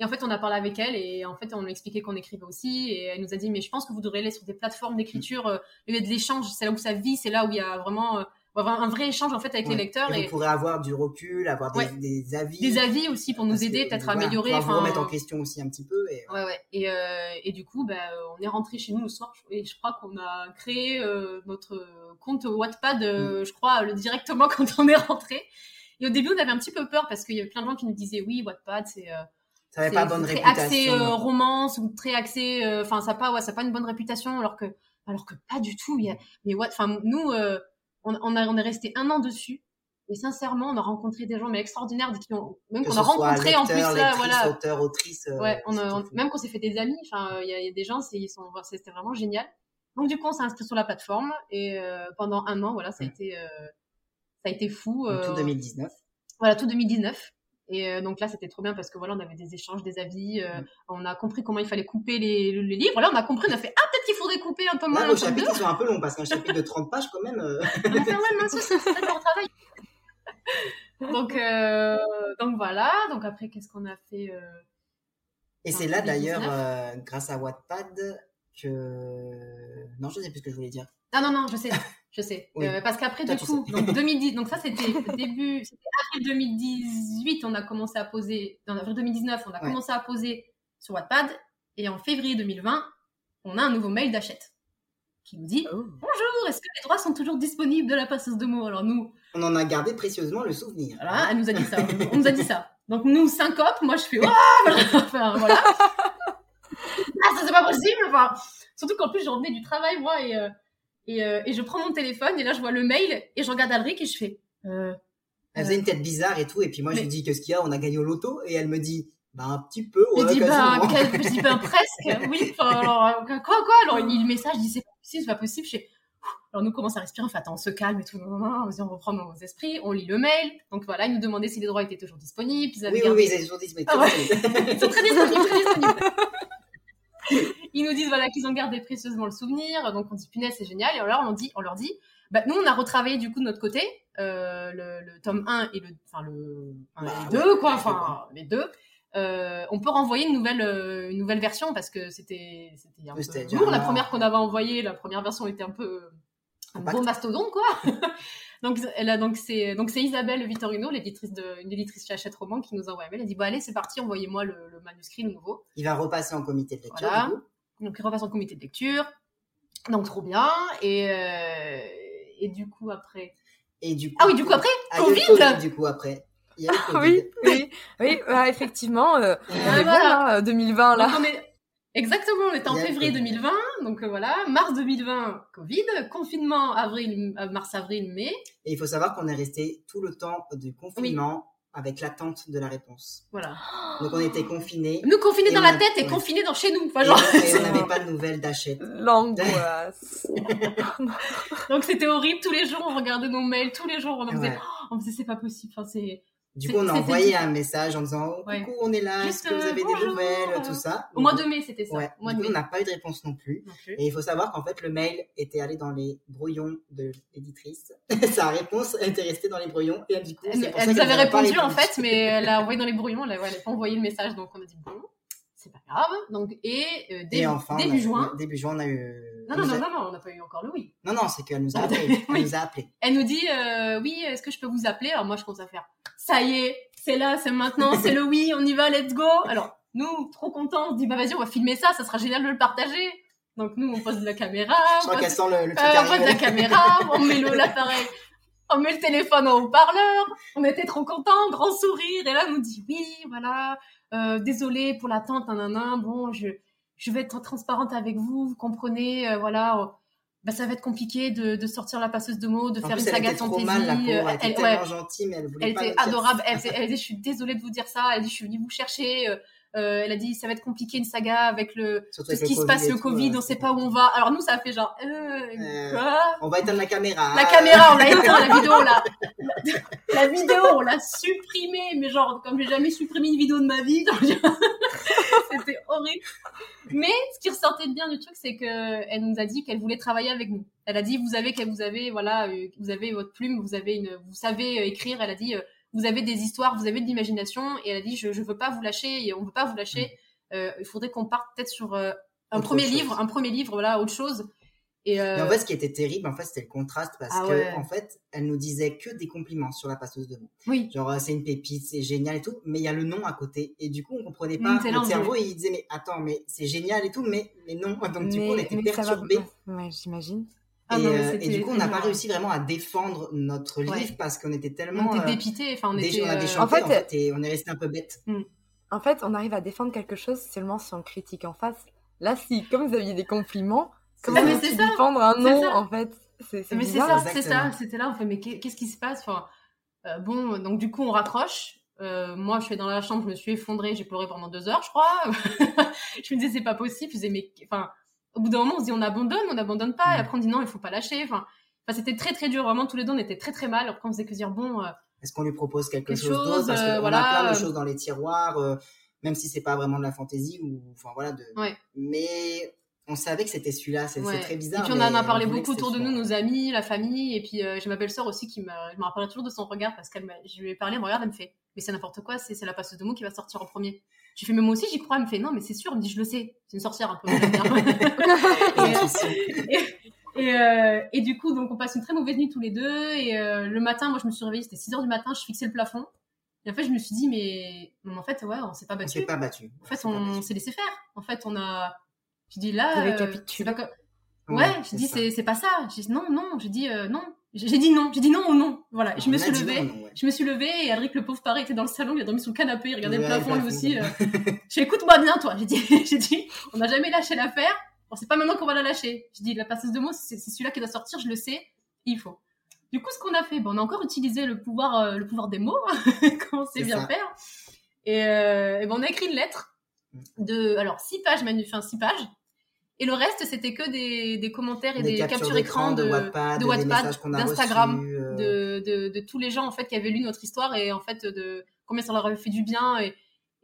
Et en fait, on a parlé avec elle et en fait, on lui a expliqué qu'on écrivait aussi. Et elle nous a dit, mais je pense que vous devriez aller sur des plateformes d'écriture. euh, Il y a de l'échange, c'est là où ça vit, c'est là où il y a vraiment euh, avoir un vrai échange en fait avec Ouais. les lecteurs Et et, vous pourrez avoir du recul, avoir des, Ouais. des avis. des avis aussi pour nous aider, peut-être à voilà, améliorer. pouvoir vous enfin, remettre en question aussi un petit peu. Et, Ouais, ouais. Et, euh, et du coup, bah, on est rentré chez nous le soir et je crois qu'on a créé euh, notre compte Wattpad, Mm. euh, je crois, le, directement quand on est rentré. Et au début, on avait un petit peu peur parce qu'il y avait plein de gens qui nous disaient oui, Wattpad, c'est ça n'avait pas bonne très réputation. axé euh, romance ou très axé, euh, enfin ça pas, ouais, ça pas une bonne réputation alors que, alors que pas du tout. Il y a, mais what, enfin nous, euh, on, on, a, on est resté un an dessus. Et sincèrement, on a rencontré des gens mais extraordinaires, qui ont, même qu'on a rencontré en plus là, voilà. auteur, autrice. euh, Ouais, on a, on- même qu'on s'est fait des amis, enfin, il y, a- il y a des gens, c'est, ils sont, c'était vraiment génial. Donc du coup, on s'est inscrit sur la plateforme et euh, pendant un an, voilà, ça a Mm. été, euh, ça a été fou. Euh, tout 2019. Voilà, tout 2019. Et donc là, c'était trop bien parce que voilà, on avait des échanges, des avis, euh, Mm. on a compris comment il fallait couper les, les livres. Là, on a compris, on a fait ah couper un peu moins, Là, vos chapitres sont un peu longs parce qu'un chapitre de 30 pages, quand même. euh, ouais, mince, c'est c'est un travail. donc euh, donc voilà. Donc après, qu'est-ce qu'on a fait euh, Et c'est là 2019. d'ailleurs, euh, grâce à Wattpad, que. Non, je sais plus ce que je voulais dire. Ah non, non, je sais, je sais. Oui. Parce qu'après, du coup, sais. donc 2010, donc ça c'était début, c'était avril 2018, on a commencé à poser, en avril 2019, on a Ouais. commencé à poser sur Wattpad, et en février 2020, on a un nouveau mail d'achète qui nous dit Oh. Bonjour, est-ce que les droits sont toujours disponibles de la passeuse de mots? Alors nous, On en a gardé précieusement le souvenir. voilà, elle nous a dit ça, on nous a dit ça. Donc nous, syncope, moi je fais Enfin voilà. Ah, ça c'est pas possible enfin, Surtout qu'en plus, je revenais du travail, moi, et, euh, et, euh, et je prends mon téléphone, et là, je vois le mail, et je regarde Alric, et je fais, euh, Elle faisait une tête bizarre et tout, et puis moi je lui dis qu'est-ce qu'il y a, on a gagné au loto, et elle me dit, bah un petit peu, je dis, ben, je dis, ben, presque, oui, alors, euh, quoi, quoi, alors, il lit le message, il dit, c'est pas possible, c'est pas possible, je fais, alors nous commence à respirer, on fait, attends, on se calme et tout, on reprend nos esprits, on lit le mail, donc voilà, ils nous demandaient si les droits étaient toujours disponibles, ils avaient Oui, oui, gardé. oui, ils avaient toujours dit, mais Ah ouais. Ils sont très disponibles, très disponibles. Ils nous disent voilà qu'ils ont gardé précieusement le souvenir, donc on dit punaise c'est génial. Et alors on dit, on leur dit, bah nous on a retravaillé du coup de notre côté euh, le, le tome 1 et le, enfin le un Bah, et ouais, 2 quoi, ouais, enfin les deux. Euh, on peut renvoyer une nouvelle euh, une nouvelle version parce que c'était un peu lourd la mort. première qu'on avait envoyée, la première version était un peu un gros mastodonte quoi. donc elle a donc c'est donc c'est Isabelle Vittorino, l'éditrice de une éditrice chez Hachette Roman qui nous envoie un mail. Elle dit bon allez c'est parti, envoyez-moi le, le manuscrit le nouveau. Il va repasser en comité de lecture, Voilà. du coup. Donc il repasse en comité de lecture. Donc trop bien et euh, et du coup après? Et du coup, ah oui du coup après? Covid, du coup, après. Il y a eu le Covid. Oui, oui, oui, bah, effectivement, euh, on Ah, est bon voilà. là, euh, 2020 là. Donc, on est... Exactement, on était en février Covid. 2020, donc euh, voilà, mars 2020, Covid, confinement avril, euh, mars, avril, mai, Et il faut savoir qu'on est resté tout le temps du confinement avec l'attente de la réponse. voilà. Donc on était confinés. Nous confinés dans on la tête et ouais. confinés dans chez nous, enfin Et, genre. et on n'avait pas de nouvelles d'achète. L'angoisse. Donc c'était horrible, tous les jours on regardait nos mails, tous les jours on en faisait, Ouais. oh, on faisait c'est pas possible, enfin c'est. Du coup, on a envoyé un message en disant oh, coucou, on est là, est-ce que vous euh, avez bonjour, des nouvelles, euh, tout ça? Au mois de mai, c'était ça. Ouais. Au mois de coup, on mai. n'a pas eu de réponse non plus. Non plus. Et il faut savoir qu'en fait, le mail était allé dans les brouillons de l'éditrice. Sa réponse était restée dans les brouillons. Et du coup, Elle, pour elle ça nous avait répondu en fait, mais elle a envoyé dans les brouillons, elle n'a pas envoyé le message, donc on a dit bon, c'est pas grave. Donc et euh, début, Et enfin, on a- début juin. Début juin, on a eu. Non non non a- non non, on n'a pas eu encore le oui. Non, non, c'est qu'elle nous a appelé. Elle nous a appelé. Elle nous dit euh, oui, est-ce que je peux vous appeler? Alors moi je commence à faire ça y est, c'est là, c'est maintenant, c'est le oui, on y va, let's go. Alors nous trop contents, on se dit bah vas-y, on va filmer ça, ça sera génial de le partager. Donc nous on pose de la caméra, Je on crois pose- qu'elle sent le, le truc Euh, on pose arriver. la caméra, on met l'appareil, on met le téléphone en haut-parleur. On était trop contents, grand sourire. Et là, on nous dit oui, voilà, euh, désolé pour l'attente, nanana. Bon, je, je vais être transparente avec vous, vous comprenez, euh, voilà. Euh, bah, ça va être compliqué de, de sortir la passeuse de mots, de En faire plus, une elle saga la pauvre. euh, Elle était elle- tellement ouais, gentille, mais elle voulait elle pas était adorable. Elle, elle dit, je suis désolée de vous dire ça. Elle dit, je suis venue vous chercher. Euh, elle a dit, ça va être compliqué une saga avec le Surtout tout avec ce qui se passe, le tout, Covid, on sait pas où on va. Alors nous, ça a fait genre, euh, Euh, quoi On va éteindre la caméra. la caméra, on l'a éteint, la vidéo, on l'a, la vidéo, on l'a supprimée, mais genre, comme j'ai jamais supprimé une vidéo de ma vie, c'était horrible. Mais, ce qui ressortait de bien du truc, c'est que elle nous a dit qu'elle voulait travailler avec nous. Elle a dit, vous avez, vous avez, voilà, vous avez votre plume, vous avez une, vous savez écrire, elle a dit, vous avez des histoires, vous avez de l'imagination, et elle a dit, je, je veux pas vous lâcher, et on veut pas vous lâcher, Euh, il faudrait qu'on parte peut-être sur euh, un Autre premier chose. livre, un premier livre, voilà, autre chose. Et, euh, en fait, ce qui était terrible, en fait, c'était le contraste parce Ah que, ouais. en fait, elle nous disait que des compliments sur la passeuse de mots. oui. Genre, c'est une pépite, c'est génial et tout, mais il y a le nom à côté. Et du coup, on comprenait Mm, pas. l'enjeu. cerveau, il disait, mais attends, mais c'est génial et tout, mais, mais non. Donc, du coup, on était ça va-. Ouais, j'imagine. Ah et, non, euh, et du coup, on n'a pas réussi vraiment à défendre notre livre Ouais. parce qu'on était On tellement. était euh, dépité, enfin on était. on a euh, déchanté, En fait, en fait, et on est resté un peu bête. En fait, on arrive à défendre quelque chose seulement si on critique en face. Là, si, comme vous aviez des compliments, comment ça, défendre un nom, en fait? C'est c'est Mais c'est ça, c'est ça, Exactement. c'était là, on fait mais qu'est- qu'est-ce qui se passe? Enfin, euh, Bon, donc du coup on raccroche. Euh, moi je suis dans la chambre, je me suis effondrée, j'ai pleuré pendant deux heures, je crois. je me disais c'est pas possible, je disais mais enfin, au bout d'un moment on se dit on abandonne, on n'abandonne pas, et Mm. après on dit non il faut pas lâcher. Enfin, enfin c'était très très dur, vraiment tous les deux on était très très mal. Après on faisait que dire bon, euh, Est-ce qu'on lui propose quelque Quelque chose d'autre? Chose, Parce euh, qu'on voilà, a plein de choses dans les tiroirs, euh, même si c'est pas vraiment de la fantaisie ou, enfin voilà, de. Ouais. Mais on savait que c'était celui-là. C'est Ouais. très Et bizarre. puis on en a parlé beaucoup autour de nous, nos amis, la famille, et puis j'ai ma belle-sœur aussi qui me, je me rappellerai toujours de son regard parce qu'elle m'a, je lui ai parlé, elle me regarde, elle me fait, mais c'est n'importe quoi, c'est c'est la passeuse de mots qui va sortir en premier. J'ai fait, mais moi aussi j'y crois, elle me fait, non mais c'est sûr, elle me dit, je le sais, c'est une sorcière un peu. on et, et, euh, et du coup, donc on passe une très mauvaise nuit tous les deux, et euh, le matin, moi je me suis réveillée, c'était 6 heures du matin, je fixais le plafond, et en fait je me suis dit, mais en fait, ouais, on s'est pas On battu. s'est pas battu. En fait, on s'est laissé faire. En fait, on a. Je dis là. Euh, pas Ouais, j'ai dit ça. c'est c'est pas ça. J'ai dit non non. Dit euh, non. J'ai dit non. J'ai dit non ou non. Voilà. Je me suis levée. non, non, ouais. Je me suis levée et Alric le pauvre pareil était dans le salon. Il a dormi sous le canapé. Il regardait le plafond lui aussi. euh. J'ai écoute-moi bien toi. J'ai dit j'ai dit on n'a jamais lâché l'affaire. Bon c'est pas maintenant qu'on va la lâcher. J'ai dit la passeuse de mots c'est celui-là qui doit sortir. Je le sais. Il faut. Du coup ce qu'on a fait, bon, on a encore utilisé le pouvoir euh, le pouvoir des mots comme on sait C'est bien ça. faire. Et, euh, et ben, on a écrit une lettre de alors six pages manu enfin six pages et le reste c'était que des, des commentaires et des, captures écran de, de Wattpad, d'Instagram, euh, de, de, de tous les gens en fait qui avaient lu notre histoire et en fait de combien ça leur avait fait du bien. Et,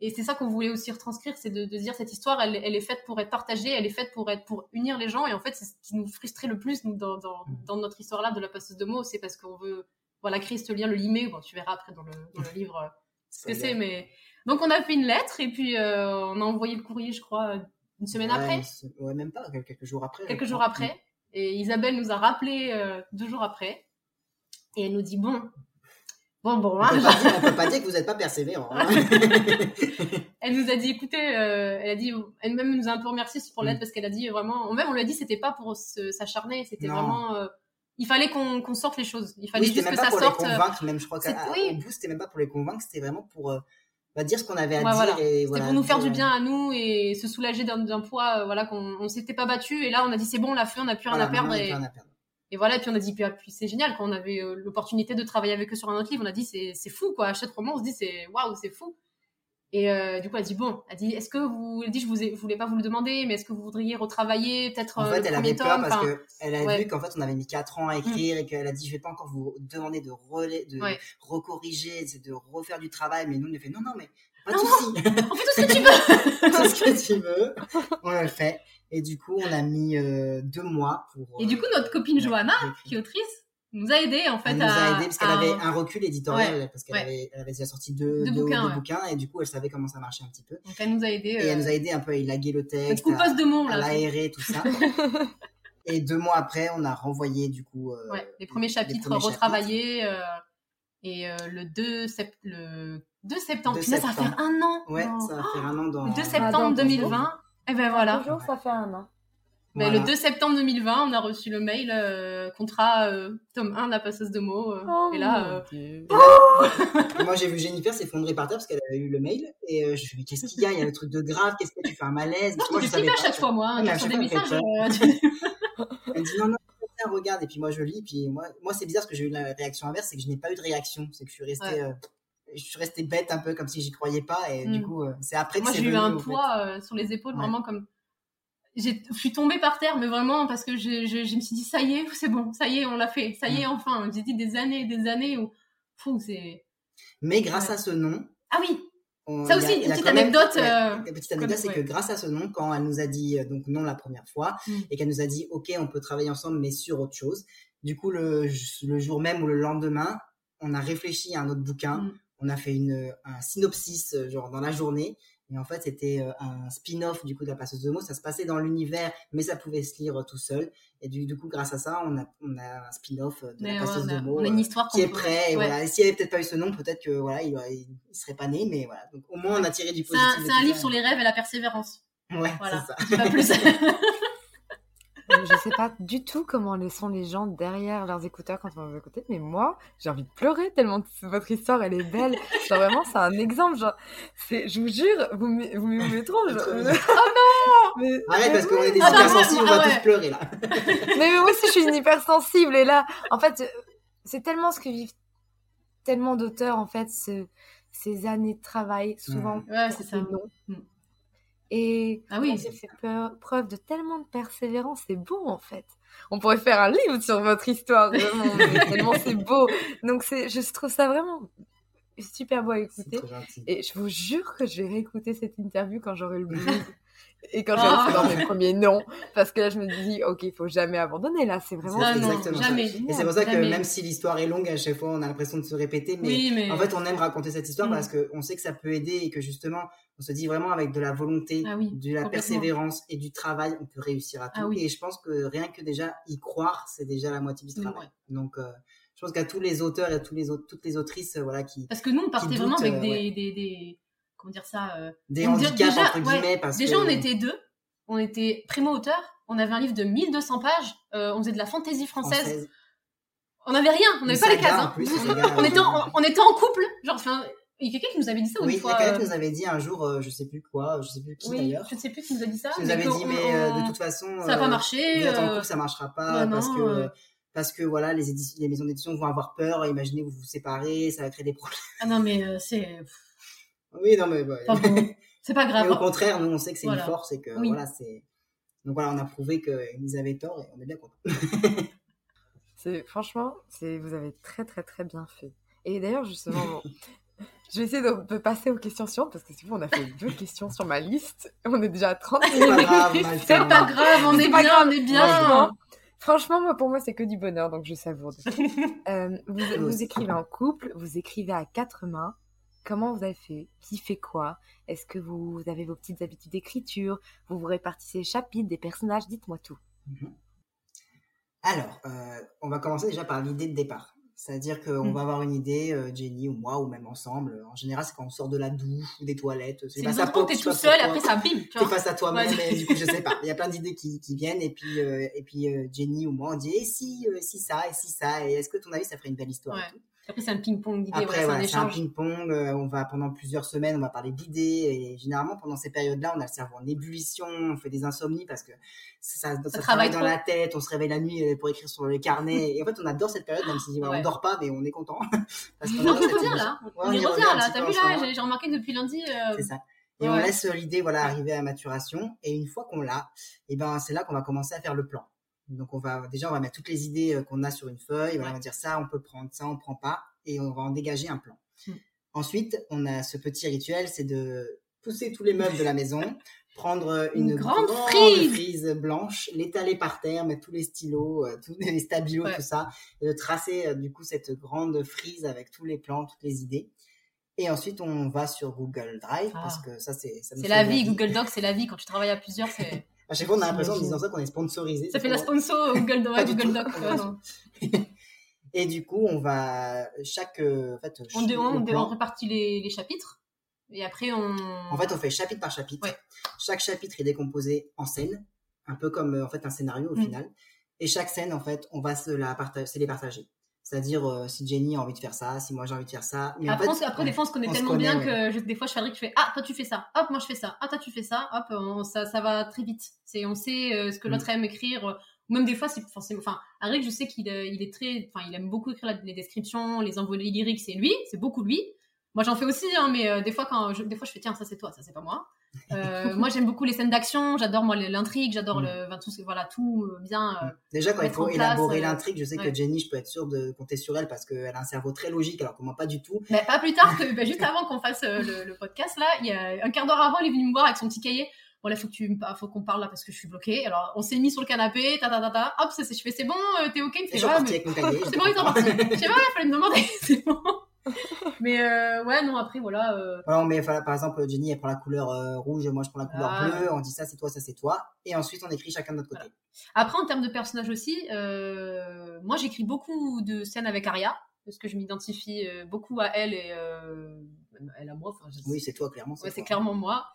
et c'est ça qu'on voulait aussi retranscrire c'est de, de dire cette histoire elle, elle est faite pour être partagée elle est faite pour être pour unir les gens. Et en fait c'est ce qui nous frustrait le plus nous, dans, dans, Mm. dans notre histoire là de la passeuse de mots c'est parce qu'on veut voilà créer ce lien le limer. Bon tu verras après dans le, dans le livre euh, ce que c'est mais donc on a fait une lettre et puis euh, on a envoyé le courrier je crois une semaine Ouais, après c'est- Ouais, même pas, quelques jours après. quelques jours après. Et Isabelle nous a rappelé euh, deux jours après. Et elle nous dit bon, bon, bon. On hein, peut, pas dire, on peut pas dire que vous n'êtes pas persévérant. hein. elle nous a dit écoutez, euh, elle a dit, elle-même nous a un peu remercié pour l'aide Mm. parce qu'elle a dit vraiment, même on lui a dit c'était pas pour s'acharner, c'était vraiment, euh, il fallait qu'on sorte les choses, il fallait Oui, juste même que pas ça pour sorte. les euh, convaincre, même je crois qu'au oui. bout, c'était même pas pour les convaincre, c'était vraiment pour euh, bah, dire ce qu'on avait à Ouais, dire. voilà. C'était voilà, pour nous faire du bien à nous et se soulager d'un poids, euh, voilà, qu'on on s'était pas battu. Et là, on a dit c'est bon, on l'a fait, on n'a plus rien à perdre. Et, a plus rien à perdre. Et voilà, et puis on a dit, puis, puis c'est génial, quand on avait euh, l'opportunité de travailler avec eux sur un autre livre, on a dit, c'est c'est fou, quoi. Achète roman, on se dit, c'est waouh, c'est fou. Et euh, du coup, elle dit bon, elle dit est-ce que vous, elle dit je vous, ai, je voulais pas vous le demander, mais est-ce que vous voudriez retravailler peut-être En euh, fait, le elle premier avait peur tome parce enfin, que elle a ouais. Mm. vu qu'en fait, on avait mis 4 ans à écrire et qu'elle a dit, je vais pas encore vous demander de, relais, de Ouais. recorriger, de refaire du travail. Mais nous, on a fait, non, non, mais pas de Non, souci. On fait tout ce que tu veux. Tout ce que tu veux. On le fait. Et du coup, on a mis euh, deux mois pour. Et du coup, notre copine Johanna, qui est autrice, nous a aidé en fait elle nous à, a aidé parce qu'elle à- avait un recul éditorial parce qu'elle ouais. avait, elle avait déjà sorti deux, Deux deux- bouquins, deux ouais. bouquins et du coup elle savait comment ça marchait un petit peu Donc elle nous a aidé. et elle nous a aidé un peu à élaguer le texte coupeuse de mots à là. l'aérer tout ça et deux mois après on a renvoyé du coup euh, Ouais, les premiers chapitres premiers retravaillés. euh, et euh, le 2 sept- le 2 septembre. 2 Punaise, ça va faire un an. ouais Non. ça va faire un an dans Le 2 Ah, septembre dans 2020. Et ben voilà. Toujours, ça fait un an. Voilà. le 2 septembre 2020, on a reçu le mail euh, contrat euh, tome 1 de la passeuse de mots. euh, Oh, et là, euh, Et moi j'ai vu Jennifer s'effondrer par terre parce qu'elle avait eu le mail et euh, je me suis dit mais qu'est-ce qu'il y a? Il y a un truc de grave qu'est-ce que tu fais un malaise? Moi, moi je savais à pas chaque fois, moi. hein, Ouais, mais sur des elle messages. fait euh, tu- Elle me dit non, non, tiens, regarde. Et puis moi, je lis. Puis moi, moi c'est bizarre parce que j'ai eu la réaction inverse, c'est que je n'ai pas eu de réaction. C'est que je suis restée, Ouais. euh, je suis restée bête un peu comme si j'y croyais pas. Et du Mm. coup, c'est après que Moi, j'ai eu un poids euh, sur les épaules, Ouais. vraiment comme. Je suis tombée par terre, mais vraiment parce que je, je, je me suis dit, ça y est, c'est bon, ça y est, on l'a fait, ça y est, enfin. J'ai dit des années et des années où. Fou, c'est. Mais grâce Ouais. à ce nom. Ah oui, on- Ça a- aussi, y une petite même- anecdote, euh, une petite anecdote, c'est ouais. que grâce à ce nom, quand elle nous a dit euh, donc non la première fois Mm. et qu'elle nous a dit ok, on peut travailler ensemble, mais sur autre chose. Du coup, le, le jour même ou le lendemain, on a réfléchi à un autre bouquin. Mm. On a fait une, un synopsis euh, genre dans la journée. Et en fait, c'était euh, un spin-off du coup de la passeuse de mots. Ça se passait dans l'univers, mais ça pouvait se lire euh, tout seul. Et du, du coup, grâce à ça, on a, on a un spin-off euh, de mais la passeuse de mots on a une histoire qui est prêt. Et ouais. voilà. S'il avait peut-être pas eu ce nom, peut-être que voilà, il, serait pas né. Mais voilà. Donc au moins, on a tiré du positif. c'est un livre sur les rêves et la persévérance. Ouais, Voilà. c'est ça. Pas plus. Je sais pas du tout comment les sont les gens derrière leurs écouteurs quand on va écouter, mais moi, j'ai envie de pleurer tellement que votre histoire, elle est belle. Genre vraiment, c'est un exemple. Genre, c'est, je vous jure, vous vous m'aimez trop. je- Trop Oh non mais, Arrête mais parce qu'on est des Ah, hypersensibles, on moi, va ah ouais. tous pleurer là. mais, mais moi aussi, je suis une hypersensible. Et là, en fait, euh, c'est tellement ce que vivent tellement d'auteurs, en fait, ce- ces années de travail, souvent Ouais, c'est ça. noms. Et Ah oui. fait peur- preuve de tellement de persévérance, c'est beau en fait. On pourrait faire un livre sur votre histoire, vraiment, tellement c'est beau. Donc c'est, je trouve ça vraiment super beau à écouter. Et je vous jure que je vais réécouter cette interview quand j'aurai le blues. Et quand Oh. j'aurai fait dans mes premiers noms. Parce que là, je me dis, ok, il faut jamais abandonner. Là, c'est vraiment. Ah non, exactement ça. jamais. Et c'est pour ça que Jamais. même si l'histoire est longue, à chaque fois, on a l'impression de se répéter, mais Oui, mais. en fait, on aime raconter cette histoire Mm. parce qu'on sait que ça peut aider et que justement, on se dit vraiment avec de la volonté, Ah oui, de la persévérance et du travail, on peut réussir à tout. Ah oui. Et je pense que rien que déjà y croire, c'est déjà la moitié du travail. ouais. Donc, euh, je pense qu'à tous les auteurs et à tous les toutes les autrices, euh, voilà, qui Parce que nous, on partait vraiment doutent, avec euh, des, ouais. des, des- Comment dire ça euh, des handicaps déjà, entre ouais, guillemets, parce Déjà, que on était deux. On était primo-auteurs. On avait un livre de 1200 pages. on faisait de la fantaisie française. française. On n'avait rien. On n'avait pas les cases. hein. plus, on, était en, on était en couple. Genre, enfin, il y a quelqu'un qui nous avait dit ça Oui, une il y a fois. quelqu'un euh, qui nous avait dit un jour, euh, je sais plus quoi, je sais plus qui oui, d'ailleurs, je ne sais plus qui nous a dit ça. qui nous avait dit, on- mais euh, on- de toute façon, ça n'a pas euh, marché. vous êtes en couple, ça marchera pas bah parce que euh. parce que voilà, les, édi- les maisons d'édition vont avoir peur. Imaginez vous vous séparez, ça va créer des problèmes. Ah non, mais euh, c'est. Oui, non mais ouais. Pas bon. C'est pas Mais grave. au contraire, nous on sait que c'est Voilà. une force et que Oui. voilà, c'est donc voilà, on a prouvé qu'ils avaient tort et on est bien content. C'est franchement, c'est vous avez très très très bien fait. Et d'ailleurs justement, je vais essayer de, de passer aux questions suivantes parce que sinon on a fait deux questions sur ma liste. On est déjà à 30 C'est pas grave, C'est pas grave, on C'est est pas bien, grave. on est bien. Franchement, franchement, moi pour moi c'est que du bonheur donc je savoure. Euh, vous, écrivez en couple, vous écrivez à quatre mains. Comment vous avez fait? Qui fait quoi? Est-ce que vous avez vos petites habitudes d'écriture? Vous vous répartissez les chapitres, des personnages? Dites-moi tout. Alors, euh, on va commencer déjà par l'idée de départ. C'est-à-dire qu'on Mm. va avoir une idée, euh, Jenny ou moi, ou même ensemble. En général, c'est quand on sort de la douche ou des toilettes. C'est pas quand t'es tout pas seul, après ça bim. Vois. face à toi-même Ouais. et du coup, je sais pas. Il y a plein d'idées qui, qui viennent et puis, euh, et puis euh, Jenny ou moi, on dit, et si, euh, si ça, et si ça, et est-ce que ton avis, ça ferait une belle histoire et tout? Après, c'est un ping-pong d'idées. Après, voilà, c'est un ping-pong. euh, on va pendant plusieurs semaines, on va parler d'idées. Et généralement, pendant ces périodes-là, on a le cerveau en ébullition, on fait des insomnies parce que ça, ça, travaille travaille dans trop. la tête. On se réveille la nuit euh, pour écrire sur les carnets. Et en fait, on adore cette période, même si Ouais. on dort pas, mais on est content. parce on cette revient là. Ouais, on y y revient là. T'as vu là. J'ai remarqué depuis lundi. euh, C'est ça. Et on laisse l'idée voilà arriver à maturation. Et une fois qu'on l'a, et ben c'est là qu'on va commencer à faire le plan. Donc on va déjà on va mettre toutes les idées euh, qu'on a sur une feuille. Voilà, on va dire ça on peut prendre, ça on prend pas, et on va en dégager un plan. Mm. Ensuite on a ce petit rituel, c'est de pousser tous les meubles de la maison, prendre euh, une, Une grande frise. frise blanche, l'étaler par terre, mettre tous les stylos, euh, tous les stabilos, Ouais. tout ça, et de tracer euh, du coup cette grande frise avec tous les plans, toutes les idées. Et ensuite, on va sur Google Drive Ah. parce que ça, c'est C'est la de vie. Google Docs, c'est la vie. Quand tu travailles à plusieurs, c'est. À chaque fois, on a l'impression en disant ça qu'on est sponsorisé. Ça fait la sponsor Google, du Google. Et du coup, on va chaque euh, en fait, On, dé- on, dé- on répartit les, les chapitres. Et après, on. En fait, on fait chapitre par chapitre. Ouais. Chaque chapitre est décomposé en scènes, un peu comme euh, en fait un scénario au Mm. final. Et chaque scène, en fait, on va se la partager, se les partager. C'est-à-dire euh, si Jenny a envie de faire ça, si moi j'ai envie de faire ça. Mais en Après, fait, après des fois, on se connaît on se tellement connaît, bien ouais. que je- des fois, je fais je fais Ah, toi, tu fais ça. Hop, moi, je fais ça. Ah, toi, tu fais ça. Hop, on- ça, ça va très vite. C'est, on sait euh, ce que Mm. l'autre aime écrire. euh, ou Même des fois, c'est forcément. Enfin, je sais qu'il euh, il est très. Enfin, il aime beaucoup écrire la- les descriptions, les envolées lyriques. C'est lui. C'est beaucoup lui. Moi, j'en fais aussi, hein, mais euh, des fois, quand je, des fois, je fais tiens, ça c'est toi, ça c'est pas moi. Euh, moi, j'aime beaucoup les scènes d'action. J'adore moi l'intrigue. J'adore Mm. le, enfin, tout, voilà, tout euh, bien. euh, Déjà, quand il faut élaborer l'intrigue, je sais ouais. que Jenny, je peux être sûre de compter sur elle parce qu'elle a un cerveau très logique, alors que moi, pas du tout. Mais pas plus tard que bah, juste avant qu'on fasse euh, le, le podcast là, il y a un quart d'heure avant, il est venu me voir avec son petit cahier. Bon là, faut que tu, faut qu'on parle là parce que je suis bloquée. Alors on s'est mis sur le canapé, ta ta ta ta. Hop, ça, c'est- je fais c'est bon, t'es ok, il me fait ouais, mais avec mon cahier. c'est bon, ils sont partis. Je sais pas, il fallait me demander, c'est bon. Mais euh, ouais, non après voilà. euh, Voilà, on met, enfin, par exemple, Jenny, elle prend la couleur euh, rouge, moi, je prends la couleur Ah. bleue, on dit ça, c'est toi, ça, c'est toi. Et ensuite, on écrit chacun de notre côté. Après en termes de personnages aussi, euh, moi j'écris beaucoup de scènes avec Aria parce que je m'identifie euh, beaucoup à elle et euh, elle à moi. Enfin, je- Oui, c'est toi, clairement. ouais, c'est clairement moi.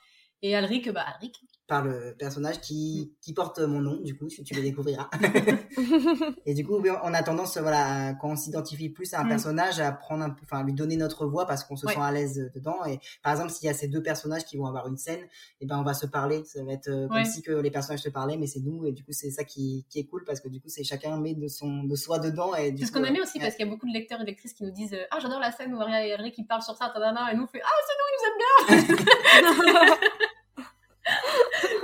Et Alric, bah Alric. Par le personnage qui, qui porte mon nom, du coup, si tu le découvriras. Et du coup, on a tendance, voilà, quand on s'identifie plus à un Mm. personnage, à prendre un peu, enfin, lui donner notre voix parce qu'on se Ouais. sent à l'aise dedans. Et par exemple, s'il y a ces deux personnages qui vont avoir une scène, et ben, on va se parler. Ça va être euh, comme Ouais. si que les personnages se parlaient, mais c'est nous. Et du coup, c'est ça qui, qui est cool parce que du coup, c'est chacun met de son, de soi dedans. Et du C'est ce qu'on a mis euh, aussi ouais. parce qu'il y a beaucoup de lecteurs et lectrices qui nous disent euh, Ah, j'adore la scène où Aria et Alric qui parlent sur ça, tadana, et nous on fait Ah, c'est nous, ils nous aiment bien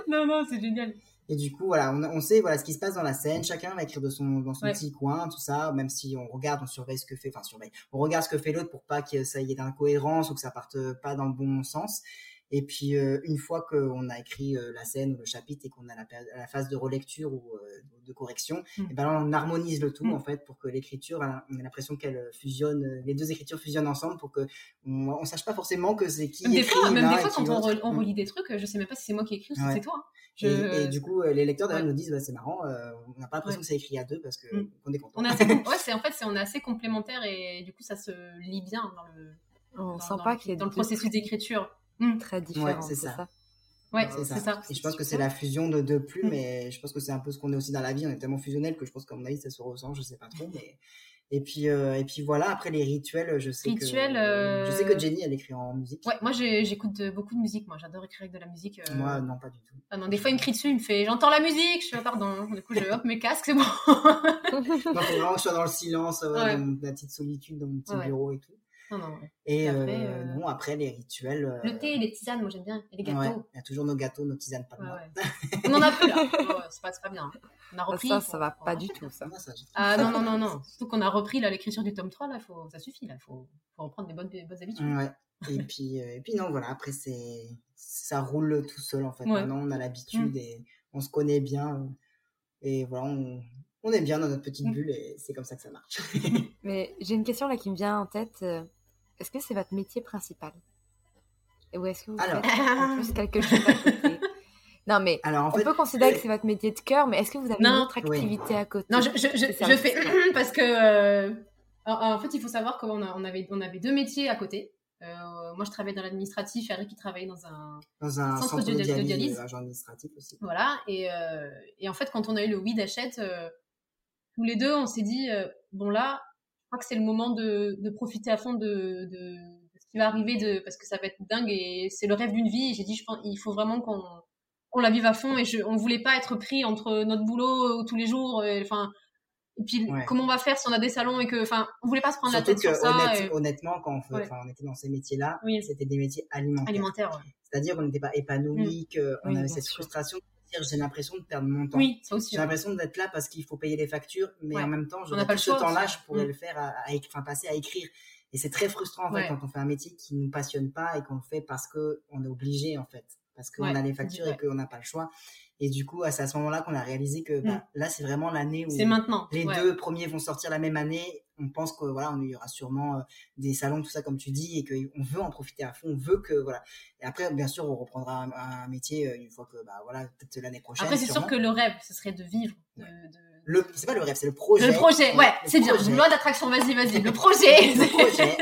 Non, non, c'est génial. Et du coup, voilà, on, on sait voilà ce qui se passe dans la scène. Chacun va écrire de son dans son Ouais. petit coin, tout ça. Même si on regarde, on surveille ce que fait, enfin surveille, on regarde ce que fait l'autre pour pas que ça y ait d'incohérence ou que ça parte pas dans le bon sens. Et puis euh, une fois qu'on a écrit euh, la scène ou le chapitre et qu'on a la, phase de relecture ou euh, de correction, Mm. et ben là, on harmonise le tout Mm. en fait pour que l'écriture, hein, on a l'impression qu'elle fusionne, les deux écritures fusionnent ensemble pour que on, on sache pas forcément que c'est qui Même des écrit fois, même des fois quand on, l'autre. re- on Mm. relit des trucs, je sais même pas si c'est moi qui ai écrit ou si Ouais. c'est toi. Je- Et, et du coup, les lecteurs derrière Ouais. nous disent, bah, c'est marrant, euh, on n'a pas l'impression Ouais. que c'est écrit à deux parce que Mm. on est content. on est assez, com- ouais, c'est en fait, on est assez complémentaires et du coup, ça se lit bien dans le, On dans, sent dans pas le- dans processus d'écriture. Mm. très différents. c'est c'est ça. ça. Ouais, C'est ça. ça. Et je pense que c'est la fusion de deux plumes, Mm. et je pense que c'est un peu ce qu'on est aussi dans la vie. On est tellement fusionnel que je pense qu'à mon avis, ça se ressent, je sais pas trop, mais. Et puis, euh, et puis voilà, après les rituels, je sais Rituels, que. euh, Je sais que Jenny, elle écrit en musique. Ouais, moi j'écoute beaucoup de musique. Moi, j'adore écrire avec de la musique. euh, Moi, non, pas du tout. Ah non, des fois, il me crie dessus, il me fait J'entends la musique. Je fais Pardon. Du coup, je hop mes casques, c'est bon. Non, faut vraiment que je sois dans le silence, ouais, Ouais. dans ma petite solitude, dans mon petit Ouais. bureau et tout. Non, non, ouais. Et, après, euh, euh, non, après les rituels. euh, Le thé et les tisanes, moi j'aime bien. Et les gâteaux. ouais, il y a toujours nos gâteaux, nos tisanes, pas de Ouais, moi. ouais. On en a plus là. Ouais, c'est pas, pas bien. On a repris. ça, ça va pas du tout, ça. J'ai- Ah non, non, non, non. Surtout qu'on a repris l'écriture du tome 3, là, faut... ça suffit, là. Faut, faut reprendre des bonnes, des bonnes habitudes. Ouais. Et puis, euh, et puis non, voilà, après, c'est, ça roule tout seul, en fait. Ouais. Maintenant, on a l'habitude et on se connaît bien. Et voilà, on, on est bien dans notre petite Mm. bulle et c'est comme ça que ça marche. Mais j'ai une question là qui me vient en tête. Est-ce que c'est votre métier principal? Ou est-ce que vous Alors. faites en plus quelque chose à côté? Non, mais Alors, en on fait, peut considérer que c'est votre métier de cœur, mais est-ce que vous avez Non. une autre activité à côté? Non, je, je, je, C'est ça. je fais parce que euh, en, en fait, il faut savoir qu'on a- on avait, on avait deux métiers à côté. Euh, moi, je travaillais dans l'administratif, Eric qui travaillait dans un dans un centre centre, de de dia- de dialyse, agent administratif aussi. voilà. Et, euh, et en fait, quand on a eu le oui d'achète, euh, tous les deux, on s'est dit euh, bon là, crois que c'est le moment de, de profiter à fond de, de, ce qui va arriver, de, parce que ça va être dingue et c'est le rêve d'une vie. J'ai dit, je pense, il faut vraiment qu'on qu'on la vive à fond et je, on voulait pas être pris entre notre boulot tous les jours. Enfin, et puis, comment on va faire si on a des salons et que, enfin, on voulait pas se prendre la tête sur ça. Honnêtement, quand on, on, était dans ces métiers-là, c'était des métiers alimentaires. C'est-à-dire, on n'était pas épanoui, mmh. qu'on avait cette frustration. J'ai l'impression de perdre mon temps. Oui, ça aussi. J'ai l'impression d'être là parce qu'il faut payer les factures, mais en même temps, je pas ce temps-là, je pourrais mmh. le faire, à, enfin, passer à écrire. Et c'est très frustrant, en fait, quand on fait un métier qui nous passionne pas et qu'on le fait parce que on est obligé, en fait. Parce qu'on a les factures et qu'on n'a pas le choix. Et du coup, c'est à ce moment-là qu'on a réalisé que bah, mm. là, c'est vraiment l'année où maintenant, les deux premiers vont sortir la même année. On pense que voilà, on y aura sûrement euh, des salons, tout ça comme tu dis, et qu'on veut en profiter à fond. On veut que voilà. Et après, bien sûr, on reprendra un, métier euh, une fois que bah voilà, peut-être l'année prochaine. Après, c'est sûr que le rêve, ce serait de vivre. De, Le, c'est pas le rêve, c'est le projet. Le projet, ouais, c'est bien. Loi d'attraction, vas-y, vas-y. Le projet. le projet.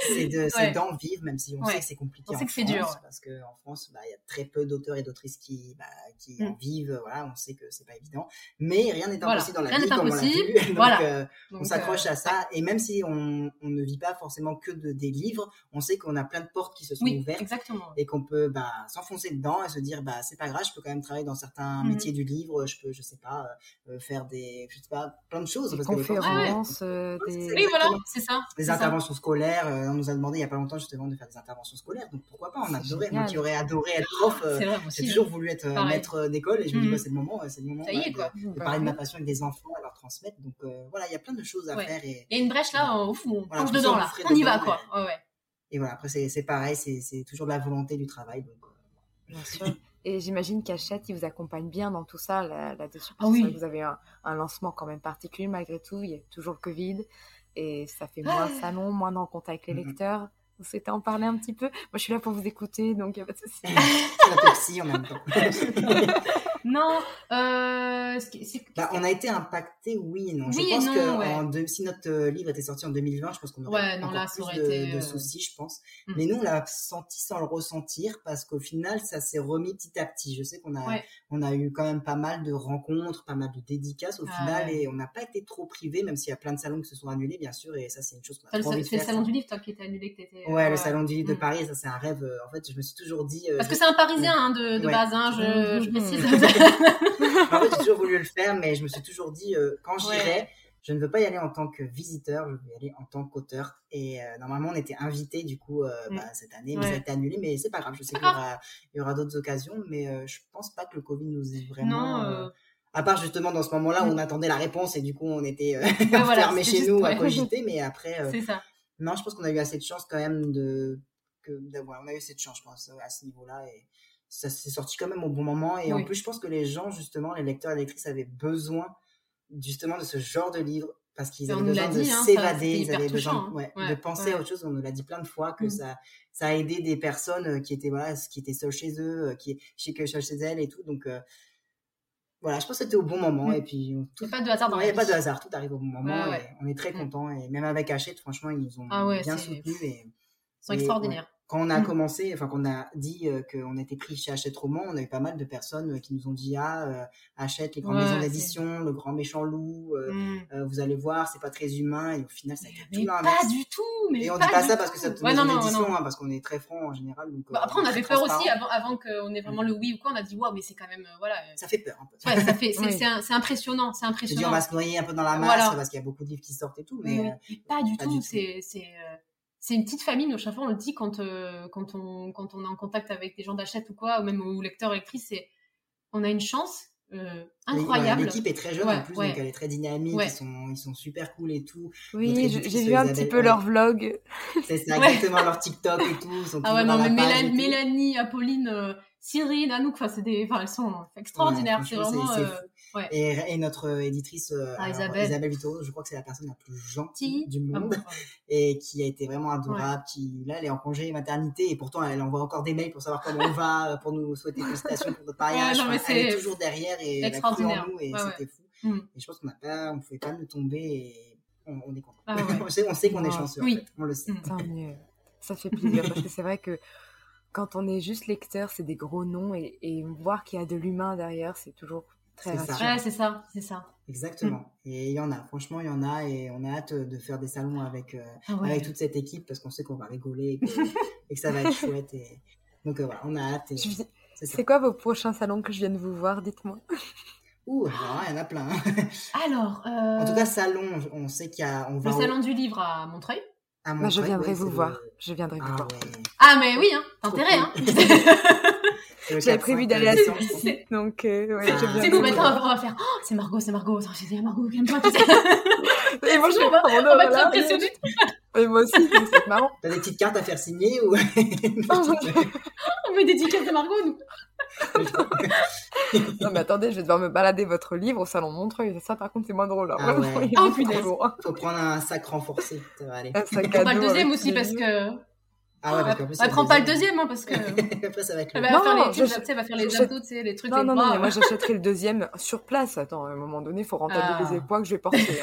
C'est d'en vivre, même si on sait que c'est compliqué. On sait que c'est dur. Parce qu'en France, bah, il y a très peu d'auteurs et d'autrices qui, bah, qui en mm. vivent. Voilà, on sait que c'est pas évident. Mais rien n'est impossible dans la vie, comme on l'a vu. Donc, voilà. Euh, on s'accroche à ça. Et même si on, on, ne vit pas forcément que de, des livres, on sait qu'on a plein de portes qui se sont ouvertes. Exactement. Et qu'on peut bah, s'enfoncer dedans et se dire, bah, c'est pas grave, je peux quand même travailler dans certains mm. métiers du livre. Je peux, je sais pas, euh, faire des, je sais pas, plein de choses. Des conférences, euh, des... Oui, voilà, c'est ça. Des interventions scolaires. On nous a demandé il y a pas longtemps justement de faire des interventions scolaires. Donc pourquoi pas? On a adoré. Moi qui aurais adoré être prof, euh, j'ai toujours voulu être euh, maître d'école et je me dis mmh. bah, c'est le moment, c'est le moment de, parler de ma passion avec des enfants, à leur transmettre. Donc euh, voilà, il y a plein de choses à faire. Et, il y a une brèche là, au fond, on dedans là, on y va quoi. Et voilà, après c'est pareil, c'est toujours de la volonté du travail. Donc, Bien sûr. Et j'imagine qu'Achette, il vous accompagne bien dans tout ça là-dessus. ah oui. Vous avez un, un, lancement quand même particulier malgré tout. Il y a toujours le Covid et ça fait moins ah. salon, moins en contact avec les lecteurs. Vous souhaitez en parler un petit peu Moi, je suis là pour vous écouter, donc il n'y a pas de souci. la en même temps. non, euh, bah, on a été impacté, oui et non. je pense que si notre euh, livre était sorti en 2020, je pense qu'on aurait non, encore plus de, euh, soucis, je pense. Hmm. Mais nous, on l'a senti sans le ressentir parce qu'au final, ça s'est remis petit à petit. Je sais qu'on a, on a eu quand même pas mal de rencontres, pas mal de dédicaces au ah final et on n'a pas été trop privé, même s'il y a plein de salons qui se sont annulés, bien sûr. Et ça, c'est une chose qu'on a trop envie de faire. C'est le salon du livre, toi, qui était annulé, que t'étais. Ouais, le salon du livre de hmm. Paris, ça, c'est un rêve. En fait, je me suis toujours dit. Parce que c'est un Parisien hein, de, de base, hein, je, je précise. en fait, j'ai toujours voulu le faire, mais je me suis toujours dit, euh, quand j'irai, je ne veux pas y aller en tant que visiteur, je veux y aller en tant qu'auteur. Et euh, normalement, on était invité du coup euh, mm. bah, cette année, mais ça a été annulé. Mais c'est pas grave, je sais qu'il y aura, d'autres occasions, mais je pense pas que le Covid nous ait vraiment. À part justement dans ce moment-là où mm. on attendait la réponse et du coup on était fermés chez nous à cogiter, mais après. c'est ça. Non, je pense qu'on a eu assez de chance quand même de que on a eu cette chance je pense à ce niveau-là et ça s'est sorti quand même au bon moment. Et en plus, je pense que les gens, justement, les lecteurs et lectrices avaient besoin justement de ce genre de livre parce qu'ils avaient besoin de hein, s'évader, ils avaient besoin hein. ouais, de penser à autre chose. On nous l'a dit plein de fois que mm. ça, ça a aidé des personnes euh, qui étaient voilà, qui étaient seules chez eux, euh, qui chez que chez elles et tout. Donc euh, voilà, je pense que c'était au bon moment. Mm. Et puis tout, pas de hasard dans Il n'y a pas de hasard, tout arrive au bon moment. Et on est très mm. content. Et même avec Hachette, franchement, ils nous ont ah bien soutenus. Et, ils sont extraordinaires quand on a mmh. commencé, enfin qu'on a dit euh, qu'on était pris chez Hachette Roman, on a eu pas mal de personnes euh, qui nous ont dit ah euh, Hachette, les grandes maisons d'édition, le grand méchant loup, mmh. vous allez voir, c'est pas très humain et au final ça a été tout Pas du tout, mais et on dit pas ça parce que c'est une maison d'édition, hein, parce qu'on est très franc en général. Donc, bah, après on avait peur aussi avant, avant qu'on ait vraiment le oui ou quoi, on a dit waouh mais c'est quand même voilà. Ça fait peur un peu. Ouais, ça fait, c'est impressionnant, c'est impressionnant. On va se noyer un peu dans la masse parce qu'il y a beaucoup de livres qui sortent et tout, mais pas du tout, c'est c'est une petite famille, nous, chaque fois on le dit quand, euh, quand, on, quand on est en contact avec des gens d'achat ou quoi, ou même aux lecteurs, lectrices, c'est on a une chance euh, incroyable. L'équipe est très jeune en plus, donc elle est très dynamique, ils, sont, ils sont super cool et tout. Oui, j'ai vu un petit peu leur vlog. C'est exactement leur TikTok et tout. Ils sont ah ouais, non, mais Mélanie, Mélanie, Apolline, euh, Cyril, Anouk, enfin, c'est des, enfin, elles sont extraordinaires. c'est vraiment. Ouais. Et, et, notre éditrice euh, ah, Isabelle. Isabelle Vito, je crois que c'est la personne la plus gentille du ah monde et qui a été vraiment adorable. Qui là, elle est en congé maternité et pourtant elle envoie encore des mails pour savoir comment on va, euh, pour nous souhaiter félicitations pour notre mariage. Ouais, elle est toujours derrière et elle a cru en nous et c'était fou. Mm. Et je pense qu'on n'a pas, on pouvait pas nous tomber et on, on est content. Ah on sait, on sait qu'on est chanceux. Oui. En fait. On le sait. Tant mieux. Ça fait plaisir parce que c'est vrai que quand on est juste lecteur, c'est des gros noms et, et voir qu'il y a de l'humain derrière, c'est toujours Très rassurant. Ouais, c'est ça, c'est ça. Exactement. Et il y en a, franchement, il y en a, et on a hâte de faire des salons avec, euh, Ah ouais. avec toute cette équipe parce qu'on sait qu'on va rigoler et que, et que ça va être chouette. Et... Donc euh, voilà, on a hâte. et Je C'est quoi vos prochains salons que je vienne vous voir Dites-moi? Ouh, alors, il y en a plein. Alors, euh, En tout cas, salon, on sait qu'il y a, on va le au- salon du livre à Montreuil. à Bah, je Montreuil, viendrai ouais, vous le- voir. Je viendrai vous Ah voir. ouais. Ah, mais oui, hein, t'as Trop intérêt, hein. C'est J'avais 4-5 prévu d'aller à décembre. celui-ci, donc euh, ouais, je viendrai nous, maintenant, on va faire, oh, c'est Margot, c'est Margot. Dit Margot, calme-toi. tu sais. Et moi, je on va, oh, non, on va voilà. Et moi aussi, c'est marrant. T'as des petites cartes à faire signer ou On met des tickets de Margot, nous. Non, mais attendez, je vais devoir me balader votre livre au salon Montreuil. Ça, par contre, c'est moins drôle. hein. Ah ouais. Oh, punaise. Faut prendre un sac renforcé. Ça va aller. Un sac à va le deuxième aussi parce que. Ah ouais, parce qu'en plus, Elle c'est prend pas le deuxième. hein, parce que. Après, ça va être Elle le. va Non, faire les, elle va faire les abdos, tu sais, les trucs, Non, non, bras. non, mais moi j'achèterai le deuxième sur place. Attends, à un moment donné, il faut rentabiliser Ah. les poids que je vais porter.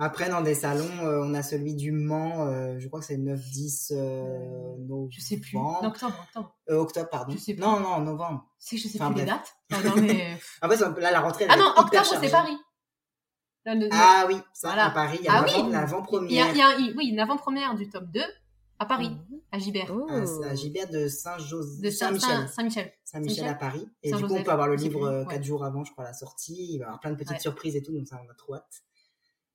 Après, dans des salons, euh, on a celui du Mans, euh, je crois que c'est 9-10 euh, novembre. Je sais plus. En octobre, octobre. Euh, octobre, pardon. Je sais plus. Non, non, novembre. Si, je sais Enfin, plus les dates. Non, non, mais. En fait, là, la rentrée, Ah non, octobre, c'est. Paris. Là, le- Ah oui, ça, Voilà. à Paris, il y a Ah l'avant- oui. Il y l'avant-première. a, il y a, oui, une avant-première du top 2 à Paris, à Gibert. Oh. Ah, c'est à Gilbert de Saint-Joseph. Saint-Michel. Saint- Saint-Michel. Saint-Michel à Paris. Et du coup, on peut avoir le livre plus, euh, ouais. quatre jours avant, je crois, la sortie. Il va y avoir plein de petites Ouais. surprises et tout, donc ça, on a trop hâte.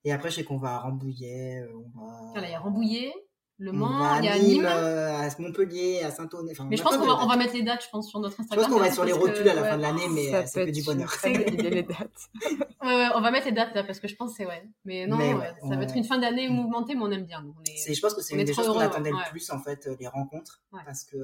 Et après, je sais qu'on va à Rambouillet, euh, on va... Voilà, il y a Rambouillet, Le Mans, il y a Nîmes, Nîmes. euh, à Montpellier, à Saint-Ouen. Enfin, Mais je pense qu'on va, on va mettre les dates, je pense, sur notre Je Instagram. pense qu'on va être sur les que, rotules à la fin de l'année, mais Ça euh, c'est que du bonheur. les dates. Ouais, ouais, on va mettre les dates là parce que je pense que c'est ouais. Mais non, Mais ouais, ouais, ça va être une fin d'année mouvementée, mais on aime bien. nous. On est- C'est- Je pense que c'est une des choses qu'on attendait le plus, en fait, les rencontres. Parce que,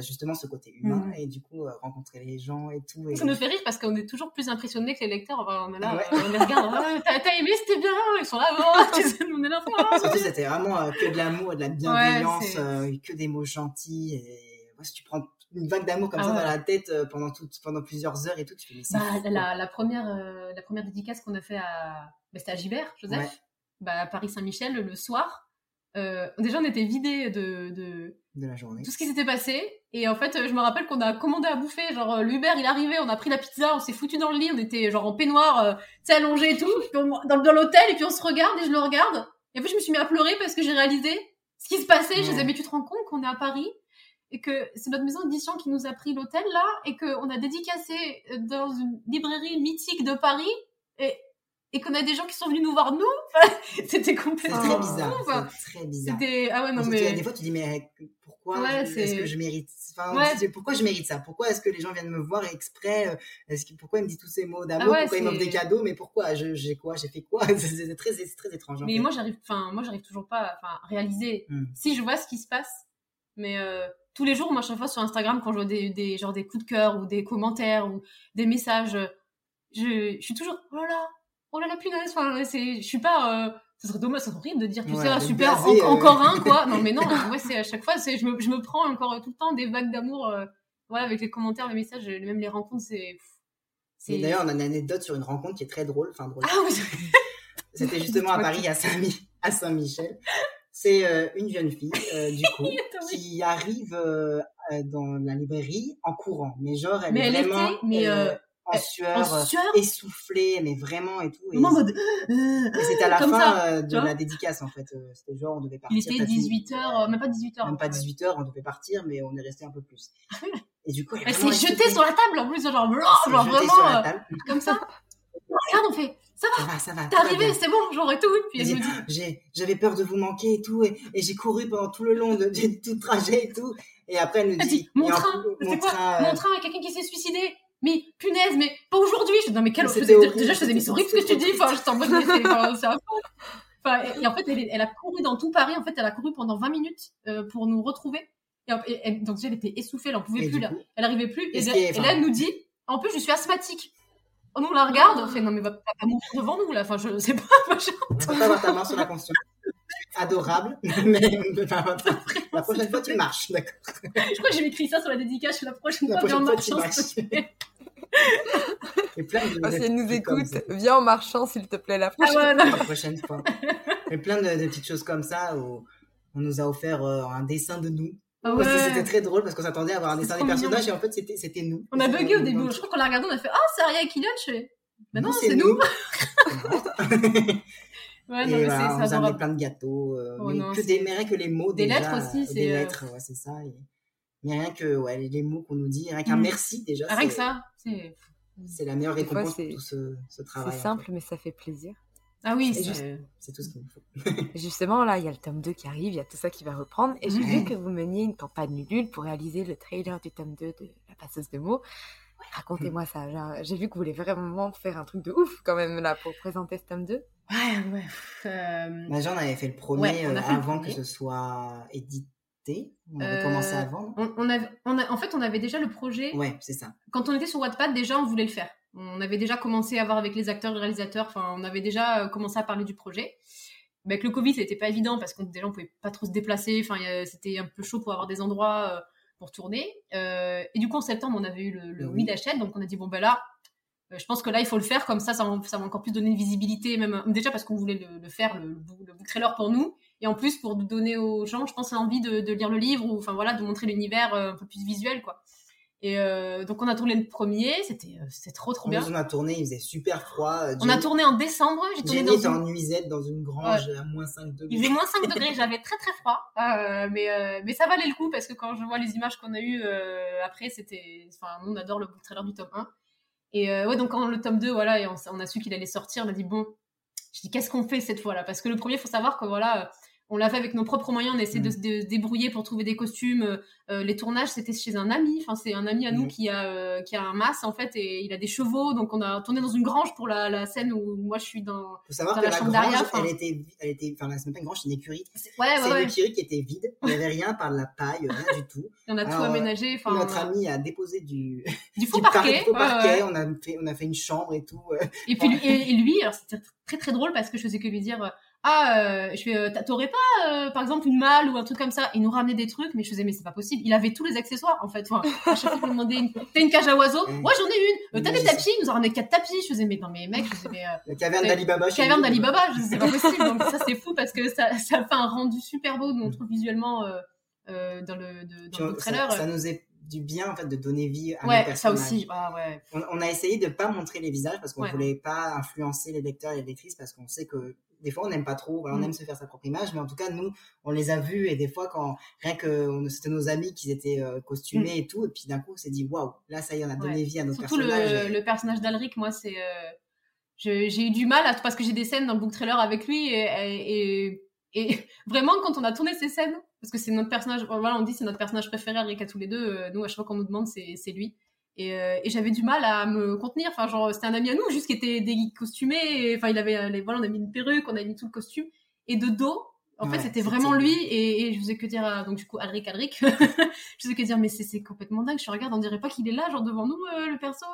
justement, ce côté humain, Mhm. et du coup, euh, rencontrer les gens et tout. Et... Ça nous fait rire parce qu'on est toujours plus impressionnés que les lecteurs. Enfin, on est là, Ouais. euh, on les regarde. Ah, T'as aimé, c'était bien. Ils sont là, oh, on est là. oh, Surtout, c'était vraiment euh, que de l'amour et de la bienveillance, euh, que des mots gentils. Et ouais, si tu prends une vague d'amour comme Ah ça dans la tête euh, pendant, tout, pendant plusieurs heures et tout, tu fais, c'est Bah, la, la première, euh, la première dédicace qu'on a fait à, bah, c'était à Gibert, Joseph, bah, à Paris Saint-Michel le soir. Euh, déjà, on était vidés de, de de la journée. tout ce qui s'était passé. Et en fait, je me rappelle qu'on a commandé à bouffer. Genre, euh, l'Uber, il est arrivé, on a pris la pizza, on s'est foutu dans le lit, on était genre en peignoir, euh, tu allongé et tout, puis on- dans, dans l'hôtel, et puis on se regarde, et je le regarde. Et puis, je me suis mis à pleurer parce que j'ai réalisé ce qui se passait. Je disais, mais tu te rends compte qu'on est à Paris et que c'est notre maison d'édition qui nous a pris l'hôtel là et qu'on a dédicacé euh, dans une librairie mythique de Paris et, et qu'on a des gens qui sont venus nous voir nous. C'était complètement très bizarre. Enfin, très bizarre. C'était ah ouais non mais Des fois, tu dis, mais pourquoi Ouais, je- c'est- est-ce que je mérite enfin, Ouais. Pourquoi je mérite ça? Pourquoi est-ce que les gens viennent me voir exprès? Euh, est-ce que, Pourquoi ils me disent tous ces mots d'amour? Ah ouais, Pourquoi ils m'offrent des cadeaux? Mais pourquoi? J'ai quoi? J'ai fait quoi? C'est très, très étrange. en mais fait. moi j'arrive enfin moi j'arrive toujours pas à enfin, réaliser Hmm. si je vois ce qui se passe mais euh, tous les jours moi chaque fois sur Instagram quand je vois des, des genre des coups de cœur ou des commentaires ou des messages je, je suis toujours oh là là oh là la punaise enfin je suis pas euh, ça serait dommage ça serait horrible de dire tu Ouais, sais ah, super en- euh. encore un quoi non mais non ouais c'est à chaque fois je me, je me prends encore tout le temps des vagues d'amour euh, voilà avec les commentaires les messages même les rencontres c'est d'ailleurs, on a une anecdote sur une rencontre qui est très drôle. Enfin, drôle. ah oui C'était justement à Paris, à Saint-Mi- à Saint-Michel. C'est euh, une jeune fille, euh, du coup, qui arrive euh, euh, dans la librairie en courant. Mais genre, elle Mais est elle vraiment était, mais, euh, euh, en sueur, en euh, sueur essoufflée, mais vraiment et tout. Et, mode c'était à la comme fin ça, euh, de la dédicace, en fait. Euh, C'était genre, on devait partir. il était peut-être une- 18h même pas 18h Même pas 18h, on devait partir, mais on est resté un peu plus. Et du coup, elle, s'est jetée sur la table en plus, genre, genre jetée vraiment sur la euh, table. comme ça. Regarde, on fait, ça Ça va, ça va. t'es arrivé, c'est bon, genre et tout. Puis elle me dit, j'avais peur de vous manquer et tout, et, et j'ai couru pendant tout le long de, de tout le trajet et tout. Et après, elle nous dit, dit, mon train, mon train, euh, Mon train, quelqu'un qui s'est suicidé. Mais punaise, mais pas aujourd'hui. Je dis, non, mais quelle. Je faisais- horrible, déjà, je faisais, mais c'est horrible ce que tu dis. Enfin, j'étais en mode, c'est affreux. Enfin, et, et en fait, elle, a couru dans tout Paris. En fait, elle a couru pendant 20 minutes euh, pour nous retrouver. Et, donc, elle était essoufflée, elle en pouvait plus là. coup, Elle arrivait plus. Et, là- elle nous dit, en plus, je suis asthmatique. Oh, nous, on la regarde, on fait, non, mais va, va pas mourir devant nous, là. Enfin, je sais pas, machin. on peut pas avoir ta main sur la conscience. Adorable, mais la prochaine fois, tu marches, d'accord. Je crois que j'ai écrit ça sur la dédicace la prochaine La fois, viens en tu marchant, s'il te plaît. Et plein de Ah, si elle nous écoute, viens en marchant, s'il te plaît, la Ah prochaine. la fois. Et plein de, de petites choses comme ça où on nous a offert euh, un dessin de nous. Ah Parce que ouais. C'était très drôle parce qu'on s'attendait à avoir un dessin des personnages et en fait c'était c'était nous. On a bugué au début. Je crois qu'on l'a regardé, on a fait Ah, c'est Aria et Kylian. Je fais Bah non, c'est nous. Ouais, non, mais voilà, on c'est c'est adorable. plein de gâteaux, euh, Oh mais non, que c'est- des, mais rien que les mots Des déjà, lettres aussi, euh, c'est, Des euh, lettres, ouais, c'est ça. Et... Mais rien que ouais, les, les mots qu'on nous dit, rien qu'un Mm. merci déjà, Rien que c'est- ça. c'est- c'est la meilleure fois, récompense c'est- pour tout ce, ce C'est travail. en simple, mais ça fait plaisir. Ah oui, c'est juste- C'est tout ce qu'il nous faut. Justement, là, il y a le tome 2 qui arrive, il y a tout ça qui va reprendre. Et j'ai vu que vous meniez une campagne Ulule pour réaliser le trailer du tome 2 de La passeuse de mots. Racontez-moi ça. J'ai- vu que vous voulez vraiment faire un truc de ouf quand même là pour présenter ce tome 2. Ouais, ouais. Euh, Bah, Jean, on avait fait le premier Ouais, on a euh, fait le avant premier. que ce soit édité. On avait Euh, commencé avant. on, on avait, on a, en fait, on avait déjà le projet. Ouais, c'est ça. Quand on était sur Wattpad, déjà, on voulait le faire. On avait déjà commencé à voir avec les acteurs, les réalisateurs. Enfin, on avait déjà euh, commencé à parler du projet. Mais avec le Covid, c'était pas évident parce qu'on déjà on pouvait pas trop se déplacer. Enfin, c'était un peu chaud pour avoir des endroits euh, pour tourner. Euh, et du coup, en septembre, on avait eu le, le Oui. d'achète, donc on a dit bon ben là, euh, je pense que là, il faut le faire comme ça, ça va, ça va encore plus donner une visibilité, même déjà parce qu'on voulait le, le faire, le, le book le book trailer pour nous, et en plus pour donner aux gens, je pense, l'envie de, de lire le livre ou enfin voilà, de montrer l'univers euh, un peu plus visuel quoi. Et euh, donc on a tourné le premier, c'était euh, c'était trop trop En bien. on a tourné, il faisait super froid. euh, On a tourné en décembre, j'ai tourné Jenny dans une... en nuisette dans une grange à moins 5 degrés. Il faisait moins 5 degrés, j'avais très très froid. Euh, mais, euh, mais ça valait le coup parce que quand je vois les images qu'on a eues euh, après, c'était. Enfin, on adore le trailer du tome 1. Et euh, ouais, donc quand le tome 2, voilà, et on, on a su qu'il allait sortir, on a dit bon, je dis qu'est-ce qu'on fait cette fois-là? Parce que le premier, il faut savoir que voilà. Euh, On l'a fait avec nos propres moyens, on a essayé de, Mm. se dé- débrouiller pour trouver des costumes. euh, euh, les tournages, c'était chez un ami. Enfin, c'est un ami à nous Mm. qui a euh, qui a un mas en fait et il a des chevaux. Donc on a tourné dans une grange pour la, la scène où moi je suis dans. faut savoir dans que la la chambre grange, derrière, elle était, elle était, enfin, c'est même pas une grange, c'est une écurie. Ouais, c'est ouais, une ouais. écurie qui était vide. Il n'y avait rien par la paille, rien du tout. On a tout Alors, euh, aménagé. Enfin, Notre ami a déposé du, du faux du parquet. faux ouais, parquet. ouais. On a fait, on a fait une chambre et tout. euh. Et puis lui- et, et lui, alors c'était très très drôle parce que je faisais que lui dire euh, ah euh, je fais euh, t'aurais pas euh, par exemple une malle ou un truc comme ça? Il nous ramenait des trucs, mais je faisais mais c'est pas possible. Il avait tous les accessoires en fait. Enfin, à chaque fois me demandait une... t'as une cage à oiseaux, ouais j'en ai une. T'as des tapis, il nous a ramené quatre tapis. Je faisais mais non mais mec, je faisais mais La caverne d'Alibaba. caverne d'Alibaba, je sais c'est pas possible. Donc ça c'est fou parce que ça ça fait un rendu super beau, nous on trouve visuellement dans le de- dans le trailer. ça, ça nous est du bien en fait de donner vie à nos ouais, ça personnages. aussi. Ah ouais. On, on a essayé de pas montrer les visages parce qu'on Ouais. voulait pas influencer les lecteurs et les lectrices parce qu'on sait que des fois on n'aime pas trop, on Mm. aime se faire sa propre image, mais en tout cas nous on les a vus et des fois quand rien que c'était nos amis qui étaient euh, costumés et tout, et puis d'un coup on s'est dit waouh, là ça y est on a donné. Ouais. vie à nos Surtout le, personnages. le personnage d'Alric, moi, c'est. euh, j'ai eu du mal à, parce que j'ai des scènes dans le book trailer avec lui et, et, vraiment quand on a tourné ces scènes, parce que c'est notre personnage, voilà, on dit c'est notre personnage préféré, Alric à tous les deux, euh, nous à chaque fois qu'on nous demande c'est c'est lui. Et, euh, et j'avais du mal à me contenir, enfin genre c'était un ami à nous juste qui était des costumé, et, enfin il avait, euh, les, voilà, on a mis une perruque, on a mis tout le costume et de dos. En Ouais, fait, c'était vraiment lui, et, et je faisais que dire, à- donc du coup, Alric, Alric, je faisais que dire, mais c'est complètement dingue, je regarde, on dirait pas qu'il est là, genre devant nous, euh, le perso.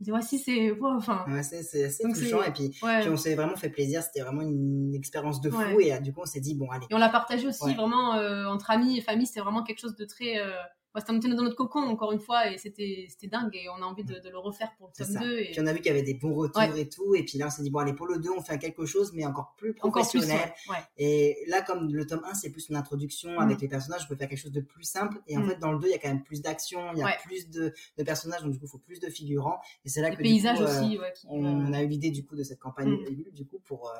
Il dit, ouais, si, c'est, ouais, enfin, Ouais, c'est assez Donc touchant et puis, ouais. puis on s'est vraiment fait plaisir, c'était vraiment une expérience de fou et du coup on s'est dit bon allez. Et on l'a partagé aussi vraiment euh, entre amis et famille. C'était vraiment quelque chose de très. Euh... ouais, c'était on était dans notre cocon encore une fois et c'était dingue et on a envie de, de le refaire pour le tome ça. 2. Et... Puis on a vu qu'il y avait des bons retours Ouais. et tout, et puis là on s'est dit bon allez pour le 2 on fait quelque chose mais encore plus Encore plus. professionnel. Ouais. ouais. Et là, comme le tome 1, c'est plus une introduction Mm. avec les personnages, je peux faire quelque chose de plus simple. Et en Mm. fait, dans le 2, il y a quand même plus d'action, il y a plus de, de personnages, donc du coup, il faut plus de figurants. Et c'est là Les que du coup, euh, aussi. Qui, on, euh, a eu l'idée du coup de cette campagne Mm. Ulule, du coup, pour euh,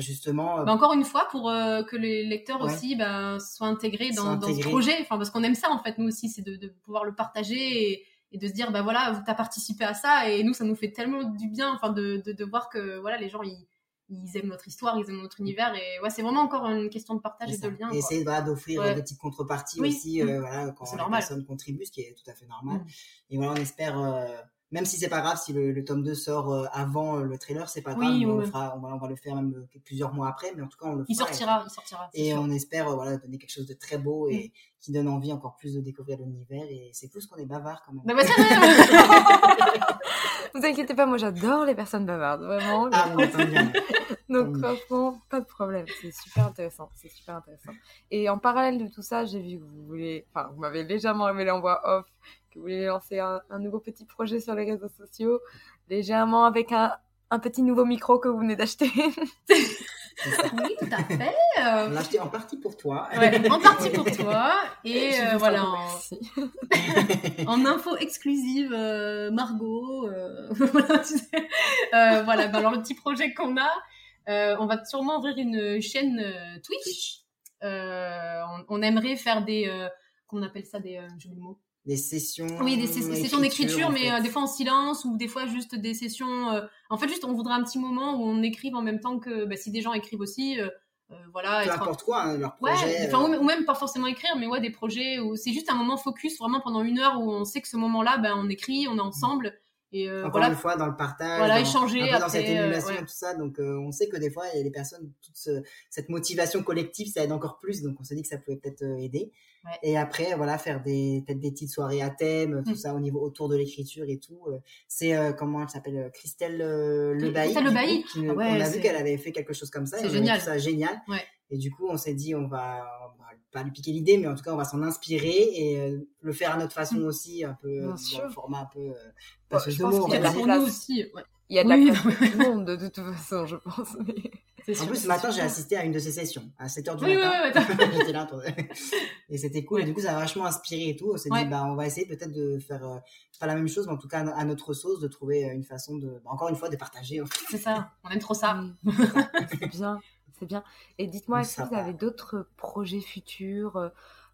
justement. euh, bah, encore une fois, pour euh, que les lecteurs Ouais. aussi ben, soient intégrés dans, Soient dans ce intégrés. projet. Enfin, parce qu'on aime ça en fait, nous aussi, c'est de, de pouvoir le partager et, et de se dire, bah voilà, vous t'as participé à ça et nous, ça nous fait tellement du bien, enfin, de, de, de voir que voilà, les gens ils, ils aiment notre histoire, ils aiment notre univers et ouais, c'est vraiment encore une question de partage et de lien. et essayer voilà, d'offrir Ouais. euh, des petites contreparties Oui. aussi Mm. euh, voilà, quand la normal. personne contribue, ce qui est tout à fait normal. Mm. Et voilà, on espère, euh, même si c'est pas grave, si le, le tome 2 sort euh, avant euh, le trailer, c'est pas Oui, grave, on, oui. le fera, on, va, on va le faire même euh, plusieurs mois après, mais en tout cas, on le fera. Il et- sortira, il sortira. Et sûr. on espère voilà, donner quelque chose de très beau et qui donne envie encore plus de découvrir l'univers. Et c'est plus qu'on est bavard quand même. Bah, bah, c'est vrai. Vous inquiétez pas, moi j'adore les personnes bavardes, vraiment. Ah, on entend bien. Donc Mm. franchement, pas de problème, c'est super intéressant, c'est super intéressant. Et en parallèle de tout ça, j'ai vu que vous voulez, enfin vous m'avez légèrement révélé en voix off vous voulez lancer un, un nouveau petit projet sur les réseaux sociaux, légèrement avec un, un petit nouveau micro que vous venez d'acheter. Oui, tout à fait. On euh, l'a acheté en partie pour toi. ouais, en partie pour toi. Et euh, voilà, en en, info exclusive, euh, Margot. euh, voilà, tu sais. Euh, voilà, bah, alors le petit projet qu'on a, euh, on va sûrement ouvrir une chaîne euh, Twitch. Euh, on, on aimerait faire des, euh, qu'on appelle ça des, euh, j'ai oublié le mot. Des sessions. Oui, des sessions d'écriture, mais euh, des fois en silence ou des fois juste des sessions. euh, En fait, juste on voudrait un petit moment où on écrive en même temps que bah, si des gens écrivent aussi, euh, euh, voilà. Peu être- importe quoi, hein, leur Ouais, projet. enfin, euh, ou, ou même pas forcément écrire, mais ouais, des projets où c'est juste un moment focus, vraiment pendant une heure où on sait que ce moment-là, ben, on écrit, on est ensemble et euh, Encore voilà. une fois, dans le partage, Voilà, dans, échanger un peu dans cette après, euh, émulation ouais. et tout ça. Donc, euh, on sait que des fois, il y a des personnes, toute ce- cette motivation collective, ça aide encore plus. Donc, on s'est dit que ça pouvait peut-être aider. Ouais. Et après, voilà, faire des peut-être des petites soirées à thème, tout Mm. ça au niveau autour de l'écriture et tout. C'est euh, comment elle s'appelle, Christelle Lebailly. Christelle Lebailly. qui- Ah ouais, on a vu qu'elle avait fait quelque chose comme ça. C'est génial. ça génial. Et du coup, on s'est dit, on va, on va pas lui piquer l'idée, mais en tout cas, on va s'en inspirer et euh, le faire à notre façon Mm. aussi, un peu Bien dans sûr. le format un peu euh, Ouais, passeuse je de pense qu'il y a de la place. aussi. Ouais. Il y a de la Oui, place pour tout le monde de toute façon, je pense. mais- En plus, ce matin, j'ai assisté à une de ces sessions, à 7h du Oui, oui, matin. J'étais là, et c'était cool. Et du coup, ça a vachement inspiré et tout. On s'est Ouais. dit, bah, on va essayer peut-être de faire, euh, pas la même chose, mais en tout cas, à notre sauce, de trouver euh, une façon de, bah, encore une fois, de partager. en fait. c'est ça. On aime trop ça. Oui, c'est bien, c'est bien. Et dites-moi, est-ce que vous avez d'autres projets futurs euh,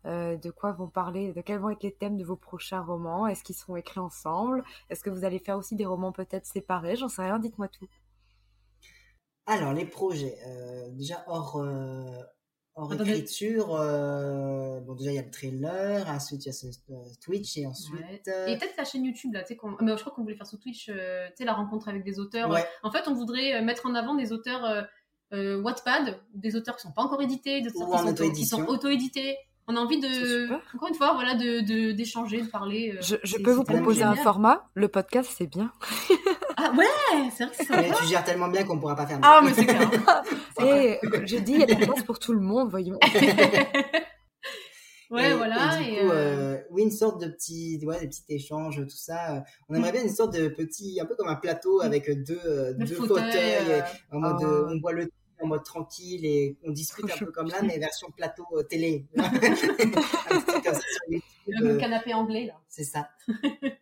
euh, De quoi vont parler De quels vont être les thèmes de vos prochains romans? Est-ce qu'ils seront écrits ensemble? Est-ce que vous allez faire aussi des romans peut-être séparés? J'en sais rien, dites-moi tout. Alors, les projets, euh, déjà hors, euh, hors écriture, euh, bon, déjà, il y a le trailer, ensuite, il y a ce Twitch, et ensuite, Ouais. Et peut-être la chaîne YouTube là, tu sais qu'on- mais je crois qu'on voulait faire sur Twitch, euh, tu sais la rencontre avec des auteurs. Ouais. En fait, on voudrait mettre en avant des auteurs euh, Wattpad, des auteurs qui sont pas encore édités, des auteurs Ou qui sont, qui auto-édition. sont auto-édités. On a envie de, encore une fois, voilà, de de- d'échanger, de, parler. euh. Je, peux vous proposer un format Le podcast, c'est bien. Ah ouais, c'est vrai que c'est tu gères tellement bien qu'on pourra pas faire mieux. Ah mais c'est clair. Et je dis, il y a de la place pour tout le monde, voyons. ouais, Et- voilà. Et du et, coup, euh, euh, oui, une sorte de petit, ouais, des petits échanges, tout ça. On aimerait bien une sorte de petit, un peu comme un plateau avec deux, deux fauteuil, fauteuils, euh, en mode, Oh. on boit le en mode tranquille et on discute un peu comme là, mais version plateau euh, télé. le euh, canapé anglais là. c'est ça.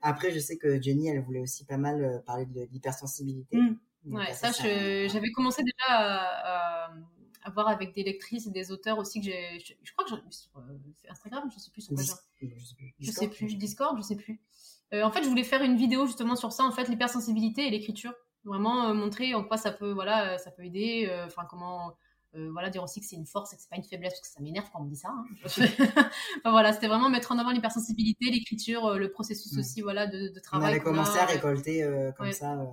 Après, je sais que Jenny, elle voulait aussi pas mal euh, parler de l'hypersensibilité. Mm. Donc, Ouais, euh, ça, j'avais commencé déjà à, à- à voir avec des lectrices et des auteurs aussi que j'ai. Je, je crois que j'en sur euh, Instagram, je sais plus sur quoi j'ai- je sais plus. Je sais Discord, plus, Discord, je sais plus. Euh, en fait, je voulais faire une vidéo justement sur ça, en fait, l'hypersensibilité et l'écriture. Vraiment euh, montrer en quoi ça peut, voilà, euh, ça peut aider. euh, Enfin, comment, euh, voilà, dire aussi que c'est une force et que c'est pas une faiblesse parce que ça m'énerve quand on me dit ça. hein. enfin voilà, c'était vraiment mettre en avant l'hypersensibilité, l'écriture, le processus Mm. aussi, voilà, de, de On travail. avait commencé a, à récolter euh, comme Ouais. ça euh,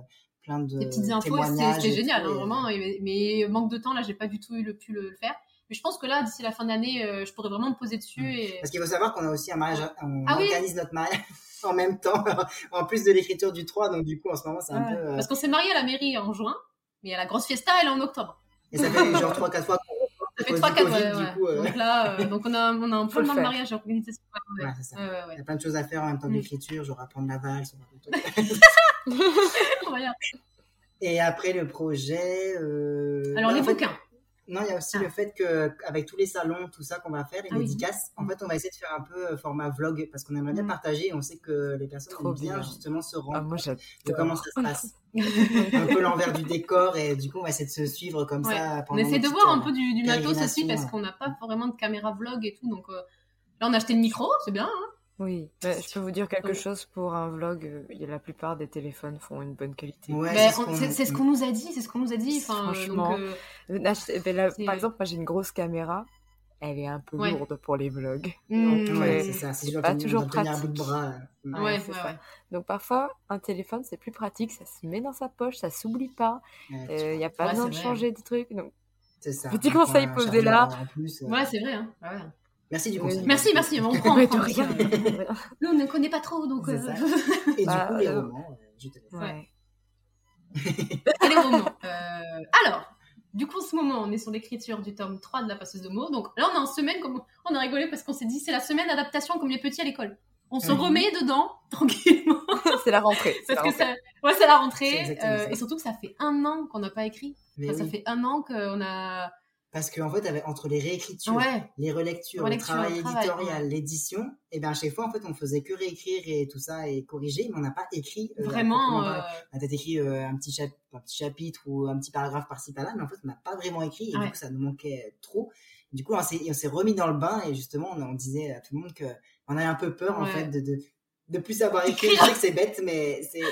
plein de des petites infos, c'était- génial, hein, vraiment. et- mais manque de temps, là, j'ai pas du tout eu le, pu le, le faire. Mais je pense que là, d'ici la fin d'année, euh, je pourrais vraiment me poser dessus. Mm. Et... Parce qu'il faut savoir qu'on a aussi un mariage, on Ah oui. organise notre mariage en même temps, en plus de l'écriture du 3, donc du coup en ce moment c'est un Ouais. peu... euh, Parce qu'on s'est marié à la mairie en juin, mais à la grosse fiesta, elle est en octobre. Et ça fait genre 3-4 fois qu'on Ça fait cause 3 du 4 Covid, ouais, ouais. coup, euh, Donc là, euh, donc on a, on a un le de mariage vrai. Ouais, ça. Ouais, ouais, il y a plein de choses à faire en même temps de Mm. l'écriture, genre apprendre la valse. Et après le projet... euh, Alors ouais, les fait, bouquins. Non, il y a aussi Ah. le fait que avec tous les salons, tout ça qu'on va faire, les Ah oui. dédicaces, en fait, on va essayer de faire un peu euh, format vlog parce qu'on aimerait bien Mm. partager. Et on sait que les personnes Trop aiment bien, bien. justement se rendre Ah, moi, compte de j'adore. comment ça se passe, un peu l'envers du décor et du coup, on va essayer de se suivre comme Ouais. ça. On essaie de voir un euh, peu du, du matos aussi parce qu'on n'a pas vraiment de caméra vlog et tout. Donc euh, là, on a acheté le micro, c'est bien. hein. Oui, mais je peux vous dire quelque chose pour un vlog. euh, il y a la plupart des téléphones font une bonne qualité. Ouais, Mais c'est ce qu'on- ce nous a dit, c'est ce qu'on nous a dit. Enfin, euh, Franchement. donc, euh, Là, ben là, C'est- par exemple, moi j'ai une grosse caméra. Elle est un peu Ouais. lourde pour les vlogs. hmm, Donc, Ouais, euh, c'est ça. Pas toujours bout pratique. de bras. euh, Ouais, ouais, c'est ouais, ça. ouais. Donc parfois, un téléphone, c'est plus pratique, ça se met dans sa poche, ça s'oublie pas, ouais, il n'y a pas Ouais, besoin de changer de truc. Donc, C'est ça. Petit On conseil posé là. plus, euh, Ouais, c'est vrai. Hein. Merci du Oui. conseil. Merci, merci. On de rien. euh. Nous, on ne connaît pas trop, donc. Euh, ça. Et du Bah, coup, les euh, romans, euh, je te laisse. Ouais. Et les romans. Euh, alors, du coup, en ce moment, on est sur l'écriture du tome 3 de La passeuse de mots. Donc là, on est en semaine, comme on a rigolé parce qu'on s'est dit, c'est la semaine d'adaptation comme les petits à l'école. On se Mhm. remet dedans tranquillement c'est la rentrée. c'est parce la que rentrée. ça, ouais, c'est la rentrée euh, et surtout que ça fait un an qu'on n'a pas écrit. Ça fait un an qu'on a. Parce qu'en fait, avec- entre les réécritures, Ouais. les relectures, Relecture, le travail éditorial, l'édition, et bien à chaque fois, en fait, on faisait que réécrire et tout ça et corriger, mais on n'a pas écrit. euh, Vraiment. euh. On a peut-être écrit euh, un, petit chap- un petit chapitre ou un petit paragraphe par-ci par-là, mais en fait, on n'a pas vraiment écrit et Ouais. du coup, ça nous manquait trop. Du coup, on s'est remis dans le bain et justement, on, on disait à tout le monde que on avait un peu peur en fait de, de de plus savoir écrire. Je sais que c'est bête, mais c'est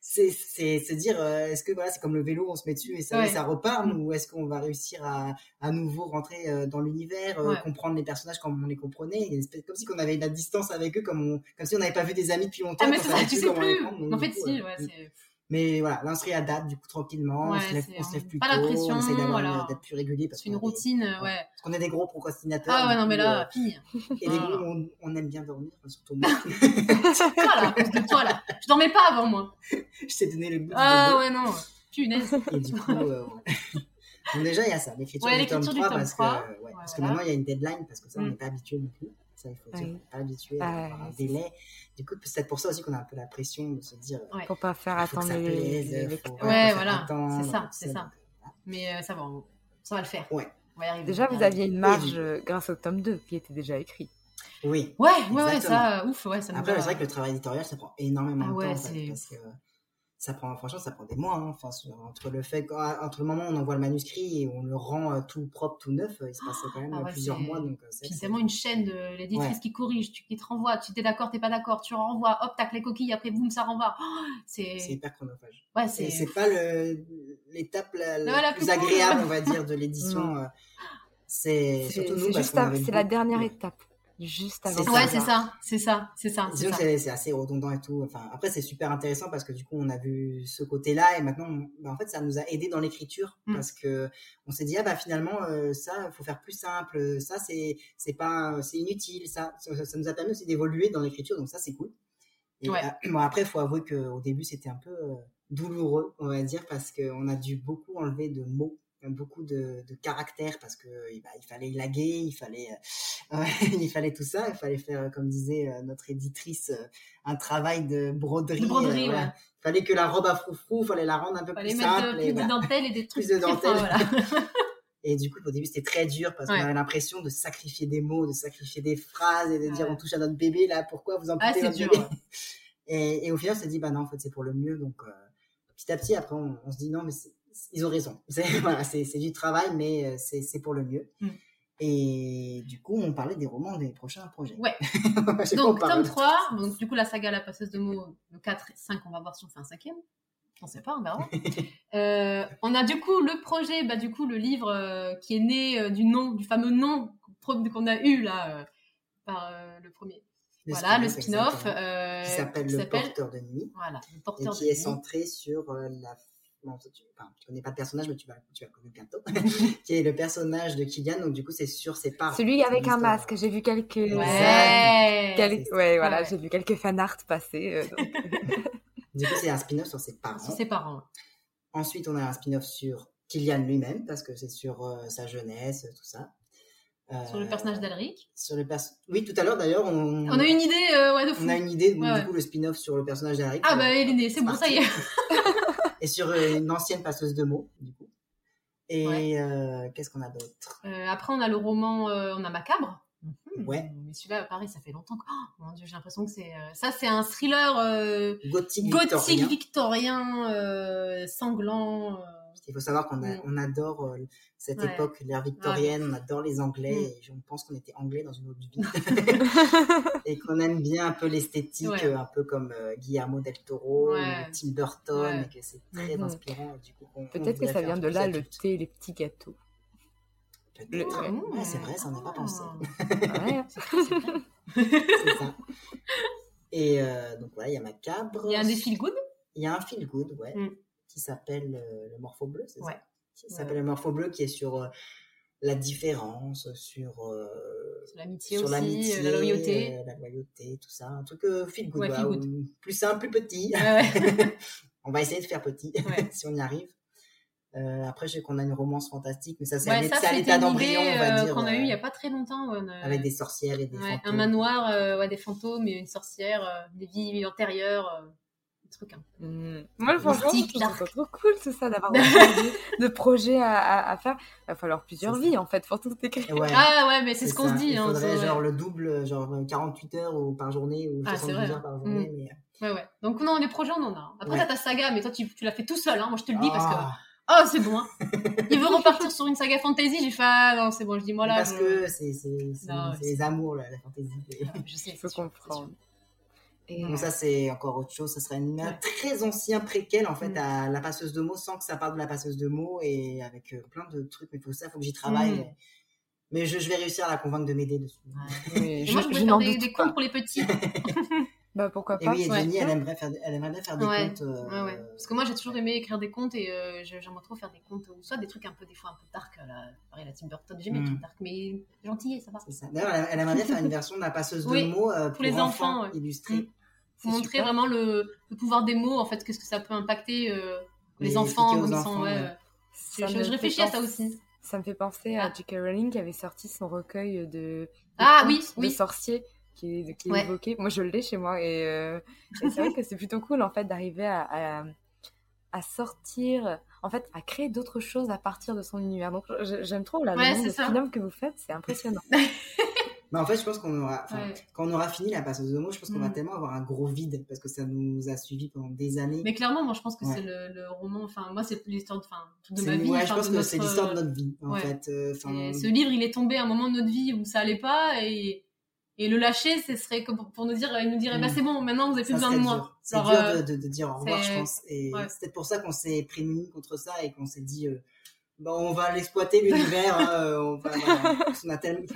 c'est c'est se dire euh, est-ce que voilà c'est comme le vélo, on se met dessus et ça Ouais. ça repart, Mm. ou est-ce qu'on va réussir à à nouveau rentrer euh, dans l'univers, euh, Ouais. comprendre les personnages comme on les comprenait, espèce- comme si qu'on avait de la distance avec eux, comme on, comme si on n'avait pas vu des amis depuis longtemps. Ah, mais ça, tu sais plus. prendre, donc, En fait, coup, si, ouais, mm. c'est. Mais voilà, là on se réadapte du coup tranquillement, Ouais, on se lève, on se lève plus pas la tôt, pression, on essaie d'avoir voilà. d'être plus régulier parce C'est une des- routine, ouais. parce qu'on est des gros procrastinateurs. Ah ouais, non, mais là, euh, fini. et Voilà. gros, on, on aime bien dormir, surtout moi. Voilà, à cause de toi, là. Je dormais pas avant, moi. je t'ai donné le du Ah ouais, non. Punaise. Et du coup, euh. Donc déjà, il y a ça, l'écriture Ouais, du tome l'écriture du 3, tome parce, 3. Que, ouais, parce que maintenant, il y a une deadline, parce que ça, on Mm. n'est pas habitué non plus. Ça, il faut dire, Oui. on n'est pas habitué à avoir un ouais, délai. Du coup, c'est peut-être pour ça aussi qu'on a un peu la pression de se dire, euh, Faut pas faire attendre les, plaise, les faut lecteurs. pas Ouais, voilà, c'est ça, c'est ça. Mais euh, ça va, on- ça va le faire. Ouais. On va y arriver. Déjà, vous aviez une marge grâce au tome 2 qui était déjà écrit. Oui. Ouais, ouais, ouais, ça, ouf, ouais, ça Après, c'est vrai que le travail éditorial, ça prend énormément Ah de ouais, temps, parce que ça prend, franchement, ça prend des mois. hein. Enfin, sur- entre le fait, entre le moment où on envoie le manuscrit et on le rend euh, tout propre, tout neuf, euh, il se passe quand même Ah euh, ouais, plusieurs mois. Donc, c'est Puis vrai que tellement une chaîne de l'éditrice Ouais. qui corrige, tu- qui te renvoie, tu t'es d'accord, t'es pas d'accord, tu renvoies, hop, tac les coquilles, après boum, ça renvoie. Oh, c'est c'est. hyper chronophage. Ouais, Et c'est. c'est pas le- l'étape la, la Ouais, la plus agréable, on va dire, de l'édition. euh, C'est surtout nous c'est parce qu'on la dernière Ouais. étape. Juste avant. Ouais, c'est ça, c'est ça, c'est ça, c'est Disons que ça. c'est c'est assez redondant et tout. Enfin, après, c'est super intéressant parce que du coup, on a vu ce côté-là et maintenant, on- bah, en fait, ça nous a aidé dans l'écriture Mm. parce que on s'est dit ah bah finalement euh, ça, faut faire plus simple. Ça, c'est c'est pas c'est inutile. Ça, ça, ça nous a permis aussi d'évoluer dans l'écriture, donc ça, c'est cool. Et Ouais. euh, bon, après, il faut avouer qu'au début, c'était un peu euh, douloureux, on va dire, parce qu'on a dû beaucoup enlever de mots beaucoup de, de caractères parce que eh ben, il fallait laguer, il fallait, euh, il fallait tout ça, il fallait faire, comme disait euh, notre éditrice, euh, un travail de broderie. De broderie, euh, voilà. ouais. Il fallait que la robe à froufrou, il fallait la rendre un peu Fallait plus simple. de- et plus voilà. de dentelle et des trucs Plus de très fins, dentelle. voilà. Et du coup, au début, c'était très dur parce qu'on avait l'impression de sacrifier des mots, de sacrifier des phrases et de dire on touche à notre bébé là, pourquoi vous en Ah, amputez c'est votre dur. bébé? ouais. et, et au final, on s'est dit, bah non, en fait, c'est pour le mieux. Donc, euh, petit à petit, après, on, on se dit, non, mais c'est- ils ont raison. C'est voilà, du travail, mais euh, c'est pour le mieux. Mm. Et du coup, on parlait des romans des prochains projets. Ouais. Donc, tome de- 3, donc du coup, la saga La passeuse de mots, le 4 et 5, on va voir si on fait un cinquième. On sait pas, on verra. Euh, on a du coup le projet, bah, du coup, le livre euh, qui est né euh, du nom, du fameux nom qu'on a eu là, par le premier. Le voilà, le spin-off, qui s'appelle qui Le Porteur de Nuit. Voilà, le Et porteur qui de est nuit. centré sur la. Bon, tu, enfin, tu connais pas le personnage, mais tu vas, tu vas le connaître bientôt. qui est le personnage de Kylian. Donc, du coup, c'est sur ses parents. Celui avec un masque, j'ai vu quelques. Ouais. Ouais, voilà, Ouais. j'ai vu quelques fanarts passer. euh, donc. Du coup, c'est un spin-off sur ses parents. Sur ses parents. Ensuite, on a un spin-off sur Kylian lui-même, parce que c'est sur euh, sa jeunesse, tout ça. Euh, Sur le personnage d'Alric. sur le perso- Oui, tout à l'heure, d'ailleurs, on, On a une idée, euh, ouais, de fou. on a une idée, donc, Ouais, du ouais. coup, le spin-off sur le personnage d'Eric. Ah, euh, bah, il est né, c'est bon, ça y est. Et sur une ancienne passeuse de mots, du coup. Et Ouais. euh, qu'est-ce qu'on a d'autre? Euh, après, on a le roman, euh, on a Macabre. Ouais. Mais celui-là, pareil, ça fait longtemps que. Oh, mon dieu, j'ai l'impression que c'est. Ça, c'est un thriller Gothique, gothique victorien. victorien, sanglant. Il faut savoir qu'on a- Mm. on adore euh, cette Ouais. époque, l'ère victorienne, on adore les Anglais, Mm. et je pense qu'on était Anglais dans une autre vie. et qu'on aime bien un peu l'esthétique, Ouais. euh, un peu comme euh, Guillermo del Toro, Ouais. ou Tim Burton, Ouais. et que c'est très Mhm. inspirant. Peut-être que ça vient de là le thé et les petits gâteaux. Peut-être. le- Ouais, Mmh. c'est vrai, ça n'a pas pensé. Ouais. c'est ça. Et euh, donc voilà, il y a Macabre. Il y a un des feel good? Il y a un feel good, ouais, Mm. Qui s'appelle euh, le Morpho Bleu, c'est Ouais. ça Qui s'appelle le Morpho Bleu, qui est sur euh, la différence, sur, euh, l'amitié sur l'amitié, la loyauté. euh, la loyauté, tout ça. Un truc euh, feel good, Ouais, voilà, feel good. ou plus simple, plus petit. Ouais. On va essayer de faire petit, si on y arrive. Après, je sais qu'on a une romance fantastique, mais ça, c'est Ouais, à l'état d'embryon, idée on va dire. qu'on a eu il y a pas très longtemps. ouais, on a- Avec des sorcières et des ouais, un fantômes. manoir, des fantômes et une sorcière, des vies antérieures, euh, hein. Mm. Moi, franchement, je trouve ça trop cool, tout ça, d'avoir de, projets à, à- à faire. Il va falloir plusieurs C'est vies, en fait, pour tout écrire. Ouais. Ah ouais, mais c'est ce qu'on se dit. Il hein, faudrait c'est- genre le double, genre 48 heures ou par journée ou Ah, c'est 72 vrai, heures hein. par journée. Mais... Ouais, ouais. Donc, non, les projets, on en a. Après, Ouais. t'as ta saga, mais toi, tu, tu l'as fait tout seul. Hein. Moi, je te le dis parce que. Ah, Oh, c'est bon. Hein. Il veut repartir sur une saga fantasy. J'ai fait, ah non, c'est bon. Je dis, moi là. parce je... que c'est c'est- c'est- c'est c'est- les amours, là, la fantaisie. Je sais. Il faut c'est comprendre. Et, Donc ça, c'est encore autre chose. Ça serait une- un Ouais. très ancien préquel, en fait, Mm. à la passeuse de mots, sans que ça parle de la passeuse de mots et avec euh, plein de trucs. Mais pour ça, il faut que j'y travaille. Mm. Mais je, je vais réussir à la convaincre de m'aider dessus. Et je, moi, je je faire des, des contes pour les petits. Bah, pourquoi Et pas oui, et Ouais. Jenny, elle aimerait, faire, elle aimerait bien faire des Ouais, contes. euh, Ouais, ouais. Parce que moi, j'ai toujours aimé écrire des contes et euh, j'aimerais trop faire des contes, ou soit des trucs un peu, des fois, un peu dark, à la, pareil, la Tim Burton. J'aime les Mm. trucs dark, mais gentil, ça va. C'est ça. D'ailleurs, elle, elle aimerait bien faire une version de la passeuse Oui, de mots euh, pour, les enfants, enfants, ouais. C'est Montrer super. vraiment le, le pouvoir des mots, en fait, qu'est-ce que ça peut impacter euh, les, Les- enfants, comme ils enfants, sont. Ouais, ouais. ouais. Ça Je, réfléchis à ça aussi. Ça me fait penser Ah. à J.K. Rowling qui avait sorti son recueil de, de Ah oui, de oui. sorciers qui, qui Ouais. évoquait. Moi, je l'ai chez moi et, euh, et c'est vrai que c'est plutôt cool en fait d'arriver à, à, à sortir, en fait, à créer d'autres choses à partir de son univers. Donc, j'aime trop là, Ouais, le de films que vous faites, c'est impressionnant. Mais en fait, je pense qu'on aura, Ouais. quand on aura fini la passeuse de mots, je pense qu'on va Mm. tellement avoir un gros vide parce que ça nous a suivis pendant des années. Mais clairement, moi, je pense que Ouais. c'est le, le roman, enfin, moi, c'est l'histoire de, de ma vie. ouais, je pense que c'est l'histoire de notre vie, en fait. Euh, Et ce livre, il est tombé à un moment de notre vie où ça allait pas et, et le lâcher, ce serait comme pour nous dire, il nous dirait, Mm. bah c'est bon, maintenant vous avez plus besoin de moi. C'est dur euh, de, dire au revoir, je pense. Et c'est peut-être pour ça qu'on s'est prémunis contre ça et qu'on s'est dit, euh, bon, on va l'exploiter l'univers. hein, euh, on qu'on a tellement-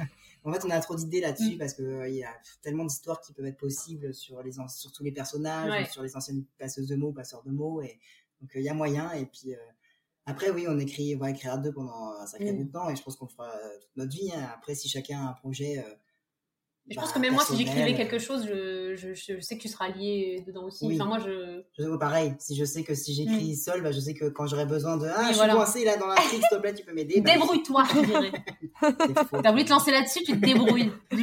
En fait, on a trop d'idées là-dessus Mm. parce que euh, il y a tellement d'histoires qui peuvent être possibles sur les sur tous les personnages, Ouais. sur les anciennes passeuses de mots, passeurs de mots, et donc euh, il y a moyen. Et puis euh, après, oui, on écrit, on va écrire à deux pendant un sacré Mm. bout de temps, et je pense qu'on fera euh, toute notre vie. hein. Après, si chacun a un projet. Et je bah, pense que même moi, si j'écrivais quelque chose, je, je, je sais que tu seras lié dedans aussi. Oui. Enfin, moi, je. Je, pareil, si je sais que si j'écris seul, bah, je sais que quand j'aurai besoin de Ah, Oui, je suis voilà. coincé là dans l'intrigue, s'il te plaît, tu peux m'aider. Bah, Débrouille-toi, je dirais. T'as voulu te lancer là-dessus, tu te débrouilles.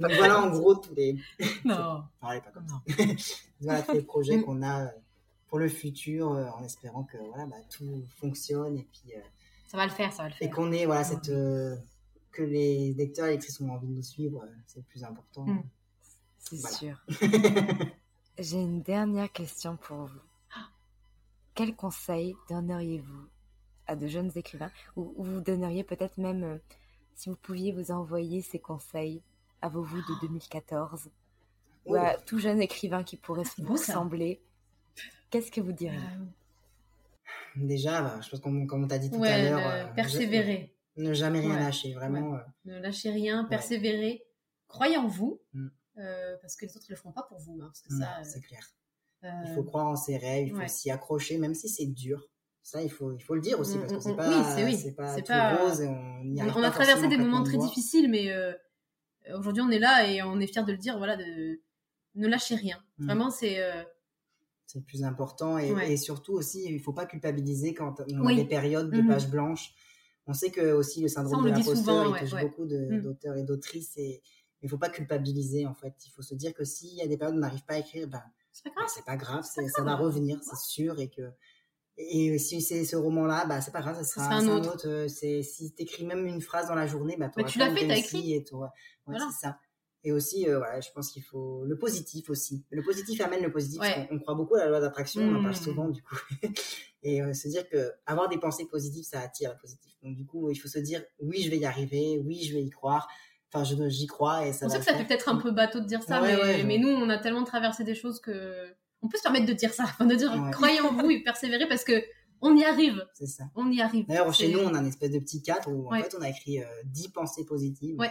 Donc voilà en gros tous les. non. Parlez pas comme ça. Voilà tous les projets Mm. qu'on a euh, pour le futur, euh, en espérant que voilà, bah, tout fonctionne et puis euh, Ça va le faire, ça va le et faire. qu'on ait voilà cette euh, que les lecteurs et lectrices ont envie de nous suivre, euh, c'est le plus important. Mm. C'est Voilà. sûr. J'ai une dernière question pour vous. Quel conseil donneriez-vous à de jeunes écrivains ou, ou vous donneriez peut-être même, euh, si vous pouviez vous envoyer ces conseils à vos vous de 2014 ou Oh. à tout jeune écrivain qui pourrait C'est vous ressembler, qu'est-ce que vous diriez? Euh, Déjà, bah, je pense qu'on comme on t'a dit tout à ouais, l'heure, le- euh, persévérer. Ne jamais rien Ouais. lâcher, vraiment. euh, Ne lâchez rien, persévérez. Croyez en vous. Mm. euh, parce que les autres ne le feront pas pour vous. hein, parce que non, ça, c'est clair. euh, Il faut croire en ses rêves, il faut s'y accrocher, même si c'est dur. Ça, il faut, il faut le dire aussi, Mm, parce que mm, c'est mm. pas, Oui, c'est oui. c'est pas pas- rose et on y on, arrive on pas a traversé des moments très difficiles, mais aujourd'hui on est là et on est fiers de le dire. Voilà, de ne lâchez rien. Mm. Vraiment, c'est C'est le plus important. Et, Ouais. et surtout aussi, il faut pas culpabiliser quand on Oui. a des périodes de Mhm. pages blanches. On sait que aussi le Ça, on syndrome le de l'imposteur, souvent, il ouais, touche ouais. beaucoup Mm. d'auteurs et d'autrices. Et il faut pas culpabiliser, en fait. Il faut se dire que s'il y a des périodes où on n'arrive pas à écrire, ben, c'est pas ben, grave. c'est pas grave, pas ça va grave. revenir, c'est sûr. Et que et si c'est ce roman-là, bah, c'est pas grave, ça sera, sera un c'est autre. Euh, C'est si t'écris même une phrase dans la journée, bah, t'auras tu l'as fait, t'as écrit. Et ouais, Voilà. c'est ça. Et aussi, euh, voilà, je pense qu'il faut le positif aussi. Le positif amène le positif. parce Ouais. qu'on- On, croit beaucoup à la loi d'attraction, on en parle Mm. souvent du coup. Et euh, se dire que avoir des pensées positives, ça attire le positif. Donc du coup, il faut se dire oui, je vais y arriver, oui, je vais y croire. Enfin, je- j'y crois et ça que ça fait peut-être un peu bateau de dire ça, Ouais, mais, ouais, mais nous, on a tellement traversé des choses que on peut se permettre de dire ça, enfin, de dire Ouais. croyez en vous et persévérez parce que on y arrive, C'est ça. on y arrive. D'ailleurs, chez nous, on a un espèce de petit cadre où Ouais. en fait, on a écrit euh, 10 pensées positives. Ouais.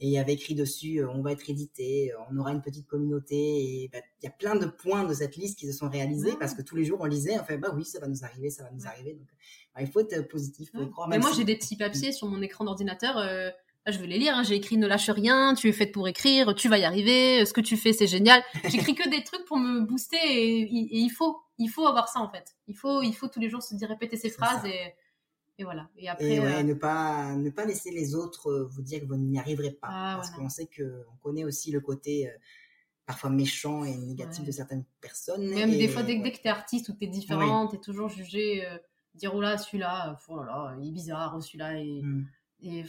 Et il y avait écrit dessus, euh, on va être édité, euh, on aura une petite communauté. Et bah, il y a plein de points de cette liste qui se sont réalisés Ouais. parce que tous les jours, on lisait, on fait, bah oui, ça va nous arriver, ça va nous arriver. Donc, bah, il faut être positif, il faut y croire. Mais moi, si- j'ai des petits papiers sur mon écran d'ordinateur. Là, je veux les lire. hein. J'ai écrit Ne lâche rien, tu es faite pour écrire, tu vas y arriver, ce que tu fais, c'est génial. J'écris que des trucs pour me booster et, et il faut, il faut avoir ça en fait. Il faut, il faut tous les jours se dire répéter ces phrases et, et voilà. Et après, ouais, euh, ne pas ne pas laisser les autres euh, vous dire que vous n'y arriverez pas Ah, parce voilà. qu'on sait que on connaît aussi le côté euh, parfois méchant et négatif Ouais. de certaines personnes même des fois, dès, ouais. dès que t'es artiste ou t'es différent, t'es toujours jugé, euh, dire oh là, celui-là, oh là là, il est bizarre, celui-là, et, Mm. et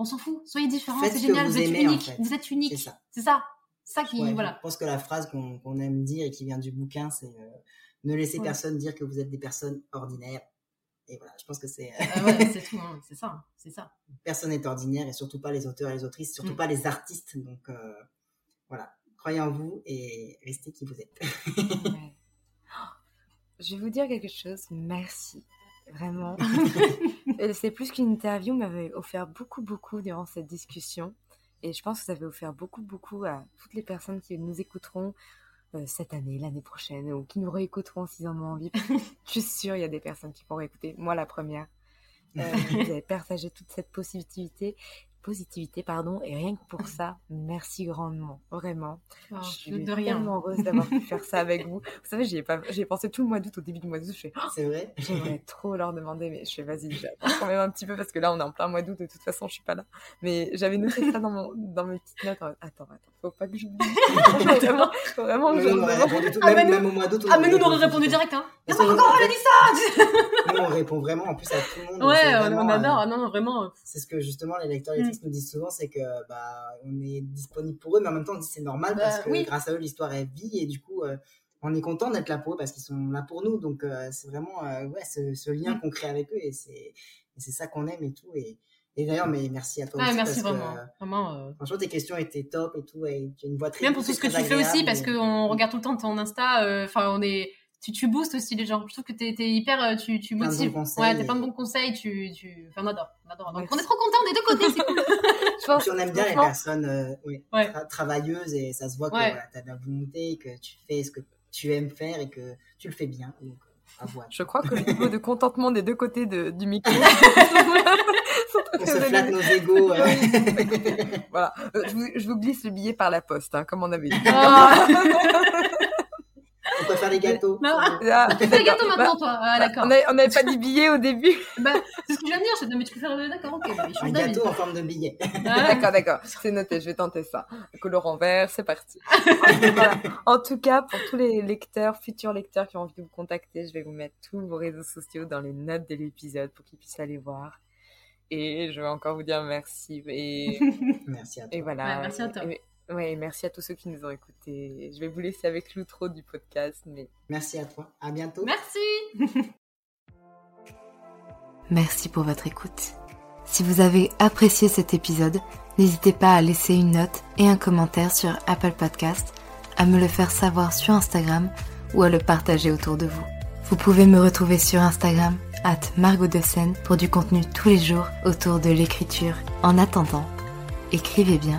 on s'en fout. Soyez différents, c'est génial, vous vous êtes aimez, en unique, fait. vous êtes c'est unique. ça C'est ça, ça qui, Ouais, voilà. je pense que la phrase qu'on aime dire et qui vient du bouquin c'est euh, ne laissez Ouais. personne dire que vous êtes des personnes ordinaires et voilà je pense que c'est Ah ouais, c'est tout, hein, c'est ça, c'est ça. personne n'est ordinaire et surtout pas les auteurs et les autrices surtout Mm. pas les artistes donc euh, voilà croyez en vous et restez qui vous êtes Ouais. Je vais vous dire quelque chose. Merci. Vraiment. Euh, C'est plus qu'une interview, m'avait offert beaucoup, beaucoup durant cette discussion. Et je pense que ça avait offert beaucoup, beaucoup à toutes les personnes qui nous écouteront euh, cette année, l'année prochaine, ou qui nous réécouteront s'ils en ont envie. je suis sûre, il y a des personnes qui vont réécouter. Moi, la première. Euh, vous avez partagé toute cette positivité, positivité, pardon, et rien que pour ça, merci grandement, vraiment. Oh, je suis de, rien. tellement heureuse d'avoir pu faire ça avec vous. Vous savez, j'y ai, pas... j'y ai pensé tout le mois d'août, au début du mois d'août, je fais, Oh, c'est vrai j'aimerais trop leur demander, mais je fais, vas-y, j'attends quand même un petit peu, parce que là, on est en plein mois d'août, de toute façon, je suis pas là. Mais j'avais noté ça dans, mon... dans mes petites notes. en- Attends, attends, faut pas que j'oublie. vraiment, faut vraiment je on aurait demande. répondu tout- Ah, même, nous- même au mois d'août Ah, mais nous, on aurait répondu direct, hein. On a dit ça nous, on répond vraiment en plus à tout le monde Ouais, on, vraiment, on adore. euh, non, non, vraiment. euh, c'est ce que justement les lecteurs lectrices nous disent souvent, c'est que bah on est disponible pour eux, mais en même temps on dit c'est normal Bah, parce que oui. grâce à eux l'histoire est vie et du coup euh, on est content d'être là pour eux parce qu'ils sont là pour nous, donc euh, c'est vraiment euh, ouais ce, ce lien Mm. qu'on crée avec eux et c'est c'est ça qu'on aime et tout et, et d'ailleurs mais merci à toi Ah, aussi merci parce vraiment. que, Vraiment. euh, franchement tes questions étaient top et tout et tu as une voix très Bien pour tout ce que tu fais aussi, parce qu'on regarde tout le temps ton Insta. euh, Enfin, on est. Tu, tu boostes aussi les gens. Je trouve que t'es es hyper. euh, Tu, tu motives. Ouais, t'as et- plein de bons conseils. Tu, tu... Enfin, on adore. On adore. Donc, on est trop contents des deux côtés. C'est cool. Puis on aime bien les personnes euh, oui, Ouais. tra- travailleuses et ça se voit que Ouais. voilà, tu as de la volonté, que tu fais ce que tu aimes faire et que tu le fais bien. Donc, à voir. Je crois que le niveau de contentement des deux côtés de, du micro. On se flatte nos égaux. euh. Voilà, Euh, je vous, je vous glisse le billet par la poste, hein, comme on avait dit. Ah. On peut faire des gâteaux. Non. Ah, Tu fais les gâteaux bah, maintenant, toi. Ah, d'accord. on avait- on n'avait pas dit billet au début. Bah, c'est ce que je viens de dire. Je... Non, mais tu préfères. D'accord, ok. Bah, Un gâteau en forme de billet. Ah. D'accord, d'accord. C'est noté, je vais tenter ça. Colorant vert, c'est parti. Voilà. En tout cas, pour tous les lecteurs, futurs lecteurs qui ont envie de vous contacter, je vais vous mettre tous vos réseaux sociaux dans les notes de l'épisode pour qu'ils puissent aller voir. Et je vais encore vous dire merci. Et, Merci à toi. et voilà. Ouais, merci à toi. Et- ouais, merci à tous ceux qui nous ont écoutés. Je vais vous laisser avec l'outro du podcast, mais Merci à toi. À bientôt. Merci. Merci pour votre écoute. Si vous avez apprécié cet épisode, n'hésitez pas à laisser une note et un commentaire sur Apple Podcast, à me le faire savoir sur Instagram ou à le partager autour de vous. Vous pouvez me retrouver sur Instagram, at Margot de Seine, pour du contenu tous les jours autour de l'écriture. En attendant, écrivez bien,